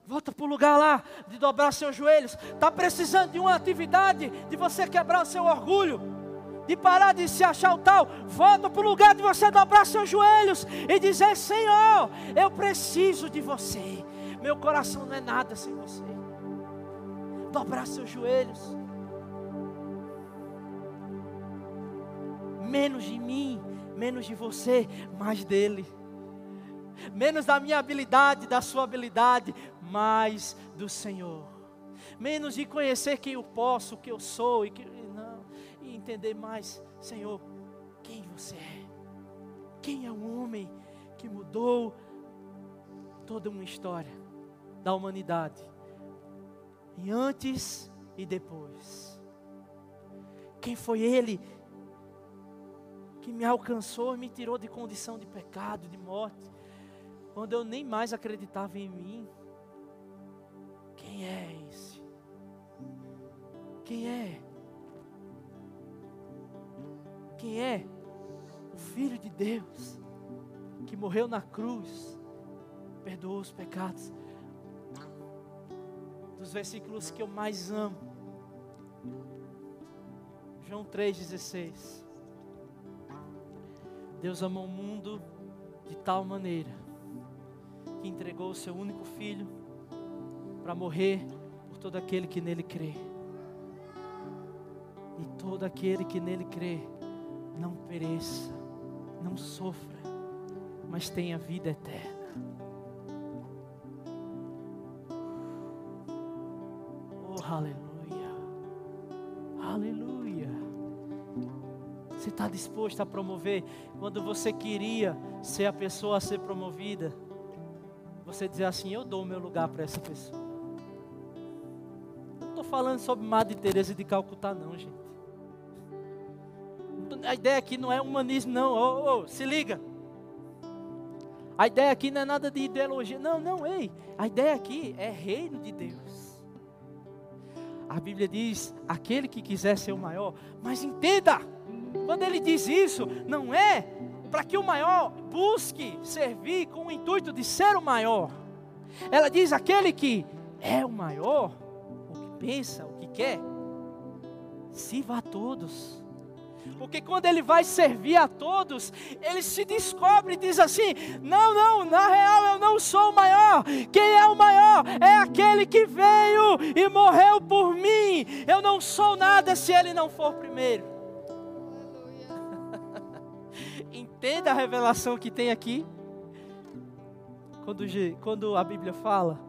Volta para o lugar lá, de dobrar seus joelhos. Está precisando de uma atividade, de você quebrar o seu orgulho, de parar de se achar o tal. Volta para o lugar de você dobrar seus joelhos e dizer: Senhor, eu preciso de você. Meu coração não é nada sem você. Dobrar seus joelhos. Menos de mim, menos de você, mais dele. Menos da minha habilidade, da sua habilidade, mais do Senhor. Menos de conhecer quem eu posso, o que eu sou e que entender mais, Senhor, quem você é. Quem é o homem que mudou toda uma história? da humanidade, e antes e depois. Quem foi Ele que me alcançou e me tirou de condição de pecado, de morte, quando eu nem mais acreditava em mim? Quem é esse? Quem é? Quem é? O Filho de Deus que morreu na cruz, perdoou os pecados dos versículos que eu mais amo. João 3,16. Deus amou o mundo de tal maneira que entregou o seu único filho para morrer por todo aquele que nele crê. E todo aquele que nele crê não pereça, não sofra, mas tenha vida eterna. Aleluia. Aleluia. Você está disposto a promover? Quando você queria ser a pessoa a ser promovida, você dizer assim: Eu dou o meu lugar para essa pessoa. Não estou falando sobre Madre Teresa de Calcutá, não, gente. A ideia aqui não é humanismo, não. Oh, oh, se liga. A ideia aqui não é nada de ideologia. Não, não, ei. A ideia aqui é reino de Deus. A Bíblia diz: aquele que quiser ser o maior, mas entenda, quando ele diz isso, não é para que o maior busque servir com o intuito de ser o maior. Ela diz: aquele que é o maior, o que pensa, o que quer, sirva a todos. Porque quando ele vai servir a todos, ele se descobre e diz assim: Não, não, na real eu não sou o maior. Quem é o maior é aquele que veio e morreu por mim. Eu não sou nada se ele não for primeiro. Entenda a revelação que tem aqui. Quando, quando a Bíblia fala: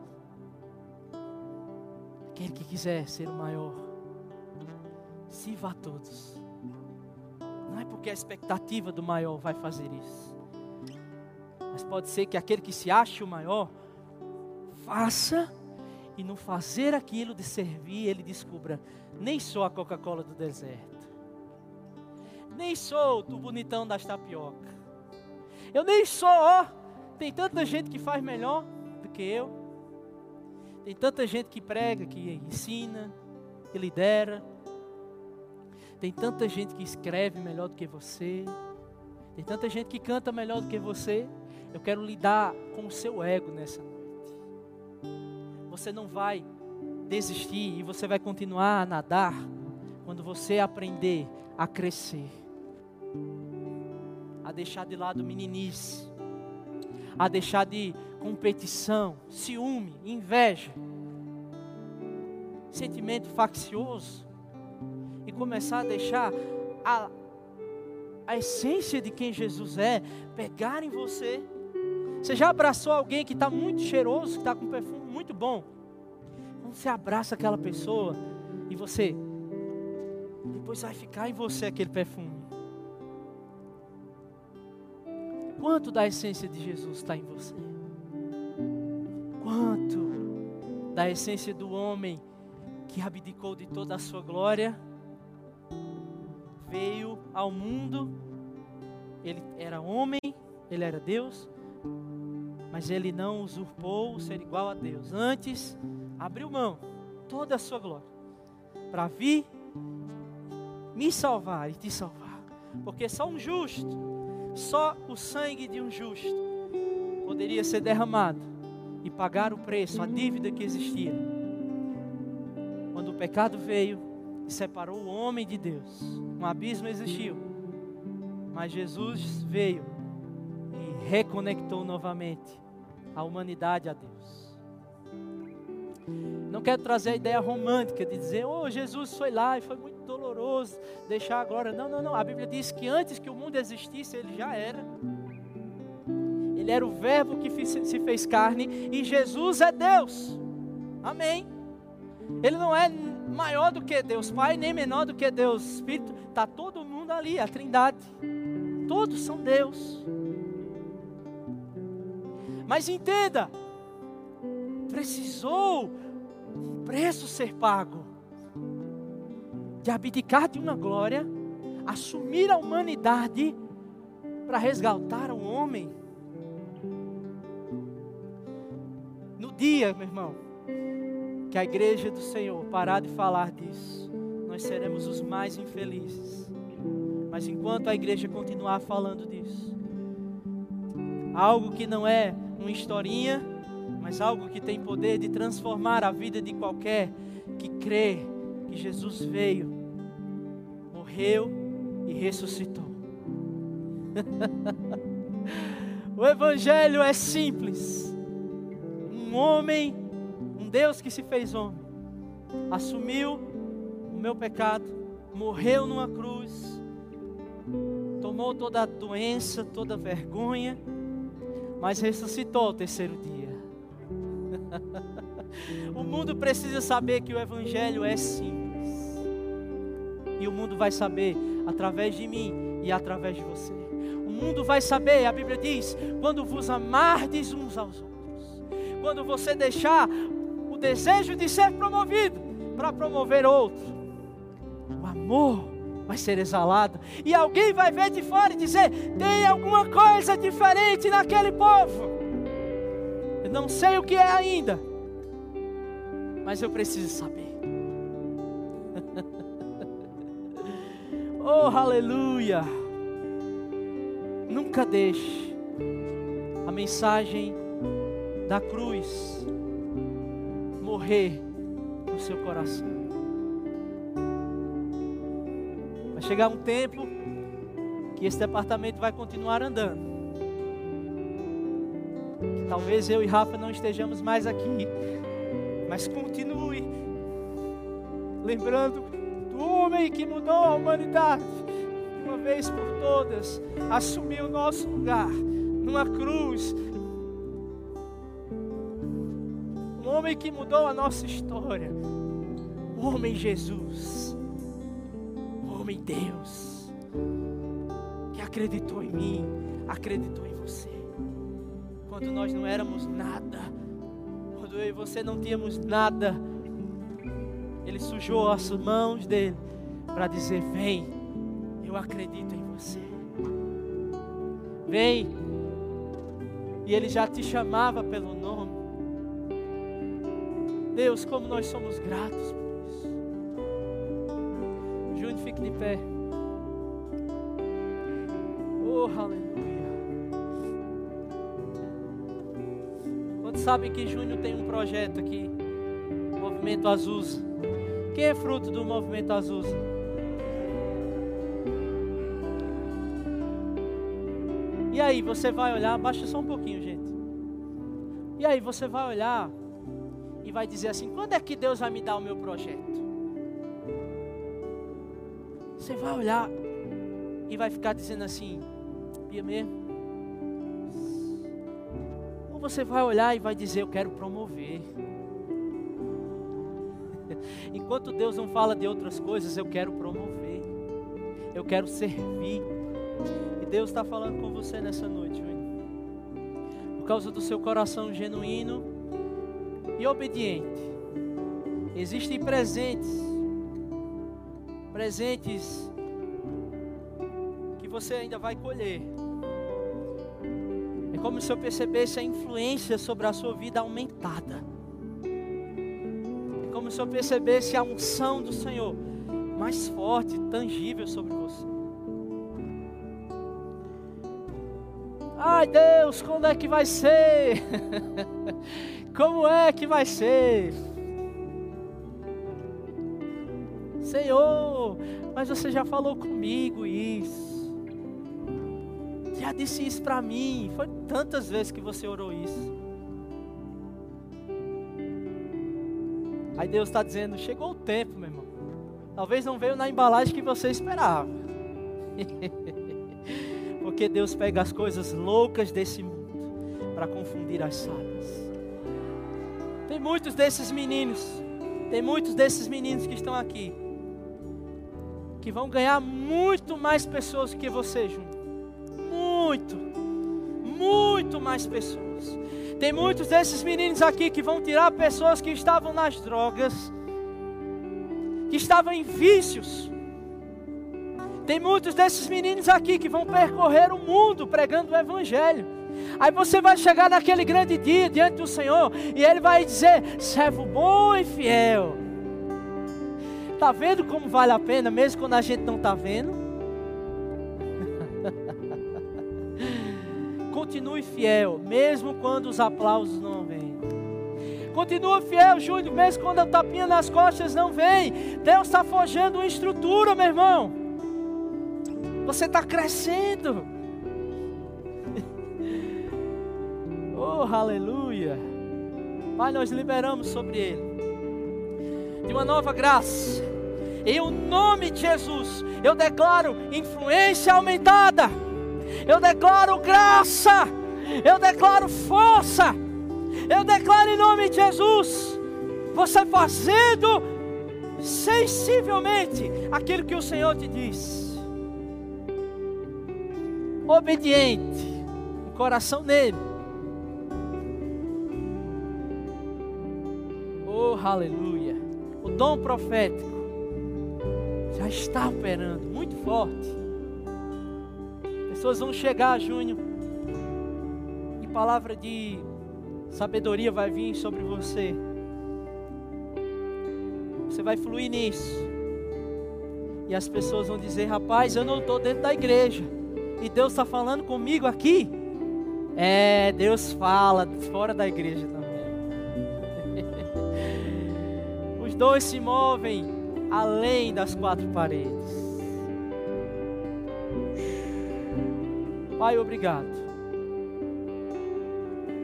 Aquele que quiser ser o maior, sirva a todos. Não é porque a expectativa do maior vai fazer isso. Mas pode ser que aquele que se ache o maior, faça e no fazer aquilo de servir, ele descubra: nem sou a Coca-Cola do deserto, nem sou o bonitão das tapioca, eu nem sou, ó, tem tanta gente que faz melhor do que eu, tem tanta gente que prega, que ensina, que lidera, tem tanta gente que escreve melhor do que você. Tem tanta gente que canta melhor do que você. Eu quero lidar com o seu ego nessa noite. Você não vai desistir e você vai continuar a nadar quando você aprender a crescer. A deixar de lado meninice. A deixar de competição, ciúme, inveja. Sentimento faccioso começar a deixar a, a essência de quem Jesus é pegar em você. Você já abraçou alguém que está muito cheiroso, que está com um perfume muito bom? quando você abraça aquela pessoa e você. Depois vai ficar em você aquele perfume. Quanto da essência de Jesus está em você? Quanto da essência do homem que abdicou de toda a sua glória, veio ao mundo, ele era homem, ele era Deus, mas ele não usurpou ser igual a Deus. Antes, abriu mão toda a sua glória para vir me salvar e te salvar. Porque só um justo, só o sangue de um justo poderia ser derramado e pagar o preço, a dívida que existia. Quando o pecado veio e separou o homem de Deus, um abismo existiu. Mas Jesus veio e reconectou novamente a humanidade a Deus. Não quero trazer a ideia romântica de dizer, oh, Jesus foi lá e foi muito doloroso deixar a glória. Não, não, não. A Bíblia diz que antes que o mundo existisse, ele já era. Ele era o Verbo que se fez carne e Jesus é Deus. Amém. Ele não é maior do que Deus Pai, nem menor do que Deus Espírito. Está todo mundo ali, a Trindade. Todos são Deus. Mas entenda, precisou um preço ser pago de abdicar de uma glória, assumir a humanidade para resgatar o homem. No dia, meu irmão, que a igreja do Senhor parar de falar disso, nós seremos os mais infelizes. Mas enquanto a igreja continuar falando disso, algo que não é uma historinha, mas algo que tem poder de transformar a vida de qualquer que crê que Jesus veio, morreu e ressuscitou. o Evangelho é simples. Um homem, Deus que se fez homem, assumiu o meu pecado, morreu numa cruz, tomou toda a doença, toda a vergonha mas ressuscitou ao terceiro dia. o mundo precisa saber que o Evangelho é simples. E o mundo vai saber através de mim e através de você. O mundo vai saber, a Bíblia diz: quando vos amardes uns aos outros, quando você deixar desejo de ser promovido para promover outro, o amor vai ser exalado. E alguém vai ver de fora e dizer: tem alguma coisa diferente naquele povo. Eu não sei o que é ainda, mas eu preciso saber. oh, aleluia! Nunca deixe a mensagem da cruz morrer no seu coração. Vai chegar um tempo que esse departamento vai continuar andando. Que talvez eu e Rafa não estejamos mais aqui, mas continue lembrando do homem que mudou a humanidade, uma vez por todas, assumiu o nosso lugar numa cruz. Homem que mudou a nossa história, o homem Jesus homem Deus, que acreditou em mim, acreditou em você. Quando nós não éramos nada, quando eu e você não tínhamos nada, Ele sujou as mãos dele para dizer: Vem, eu acredito em você. Vem, e Ele já te chamava pelo nome. Deus, como nós somos gratos fique de pé. Oh, aleluia. Quantos sabem que Júnior tem um projeto aqui? Movimento Azusa. Quem é fruto do Movimento Azusa? E aí, você vai olhar, baixa só um pouquinho, gente. E aí, você vai olhar vai dizer assim: quando é que Deus vai me dar o meu projeto? Você vai olhar e vai ficar dizendo assim: Pia mesmo? Ou você vai olhar e vai dizer: Eu quero promover. Enquanto Deus não fala de outras coisas, eu quero promover, eu quero servir. E Deus está falando com você nessa noite, Júnior. Por causa do seu coração genuíno e obediente. Existem presentes, presentes que você ainda vai colher. É como se eu percebesse a influência sobre a sua vida aumentada. É como se eu percebesse a unção do Senhor mais forte, tangível sobre você. Ai Deus, quando é que vai ser? Como é que vai ser? Senhor, mas você já falou comigo isso. Já disse isso para mim. Foi tantas vezes que você orou isso. Aí Deus está dizendo: chegou o tempo, meu irmão. Talvez não veio na embalagem que você esperava. Porque Deus pega as coisas loucas desse mundo para confundir as sábias. Tem muitos desses meninos, tem muitos desses meninos que estão aqui que vão ganhar muito mais pessoas que você, Júnior. Muito, muito mais pessoas. Tem muitos desses meninos aqui que vão tirar pessoas que estavam nas drogas, que estavam em vícios. Tem muitos desses meninos aqui que vão percorrer o mundo pregando o Evangelho. Aí você vai chegar naquele grande dia diante do Senhor e Ele vai dizer: servo bom e fiel Está vendo como vale a pena, mesmo quando a gente não está vendo? Continue fiel, mesmo quando os aplausos não vêm. Continua fiel, Júnior, mesmo quando a tapinha nas costas não vem. Deus está forjando uma estrutura, meu irmão. Você está crescendo. Oh, aleluia. Pai, nós liberamos sobre ele de uma nova graça em o nome de Jesus, eu declaro influência aumentada. Eu declaro graça. Eu declaro força. Eu declaro em nome de Jesus, você fazendo sensivelmente aquilo que o Senhor te diz. Obediente, o coração nele. Aleluia. O dom profético já está operando muito forte. Pessoas vão chegar, Júnior, e palavra de sabedoria vai vir sobre você. Você vai fluir nisso. E as pessoas vão dizer: Rapaz, eu não estou dentro da igreja. E Deus está falando comigo aqui. É, Deus fala fora da igreja também. Dois se movem além das quatro paredes. Pai, obrigado.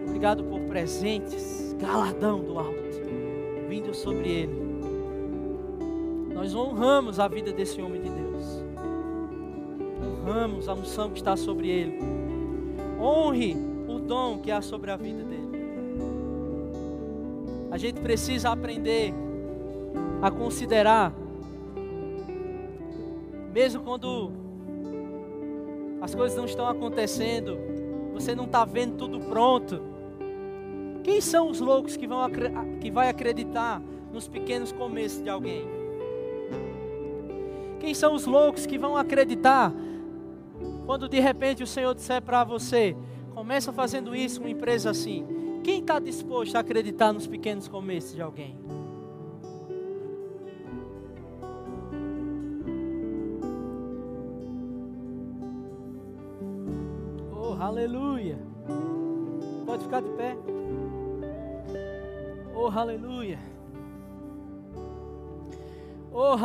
Obrigado por presentes, galardão do alto, vindo sobre ele. Nós honramos a vida desse homem de Deus. Honramos a unção que está sobre ele. Honre o dom que há sobre a vida dele. A gente precisa aprender a considerar, mesmo quando as coisas não estão acontecendo, você não está vendo tudo pronto. Quem são os loucos que vão que vai acreditar nos pequenos começos de alguém? Quem são os loucos que vão acreditar quando de repente o Senhor disser para você, começa fazendo isso uma empresa assim? Quem está disposto a acreditar nos pequenos começos de alguém? Aleluia. Pode ficar de pé. Oh, aleluia. Oh,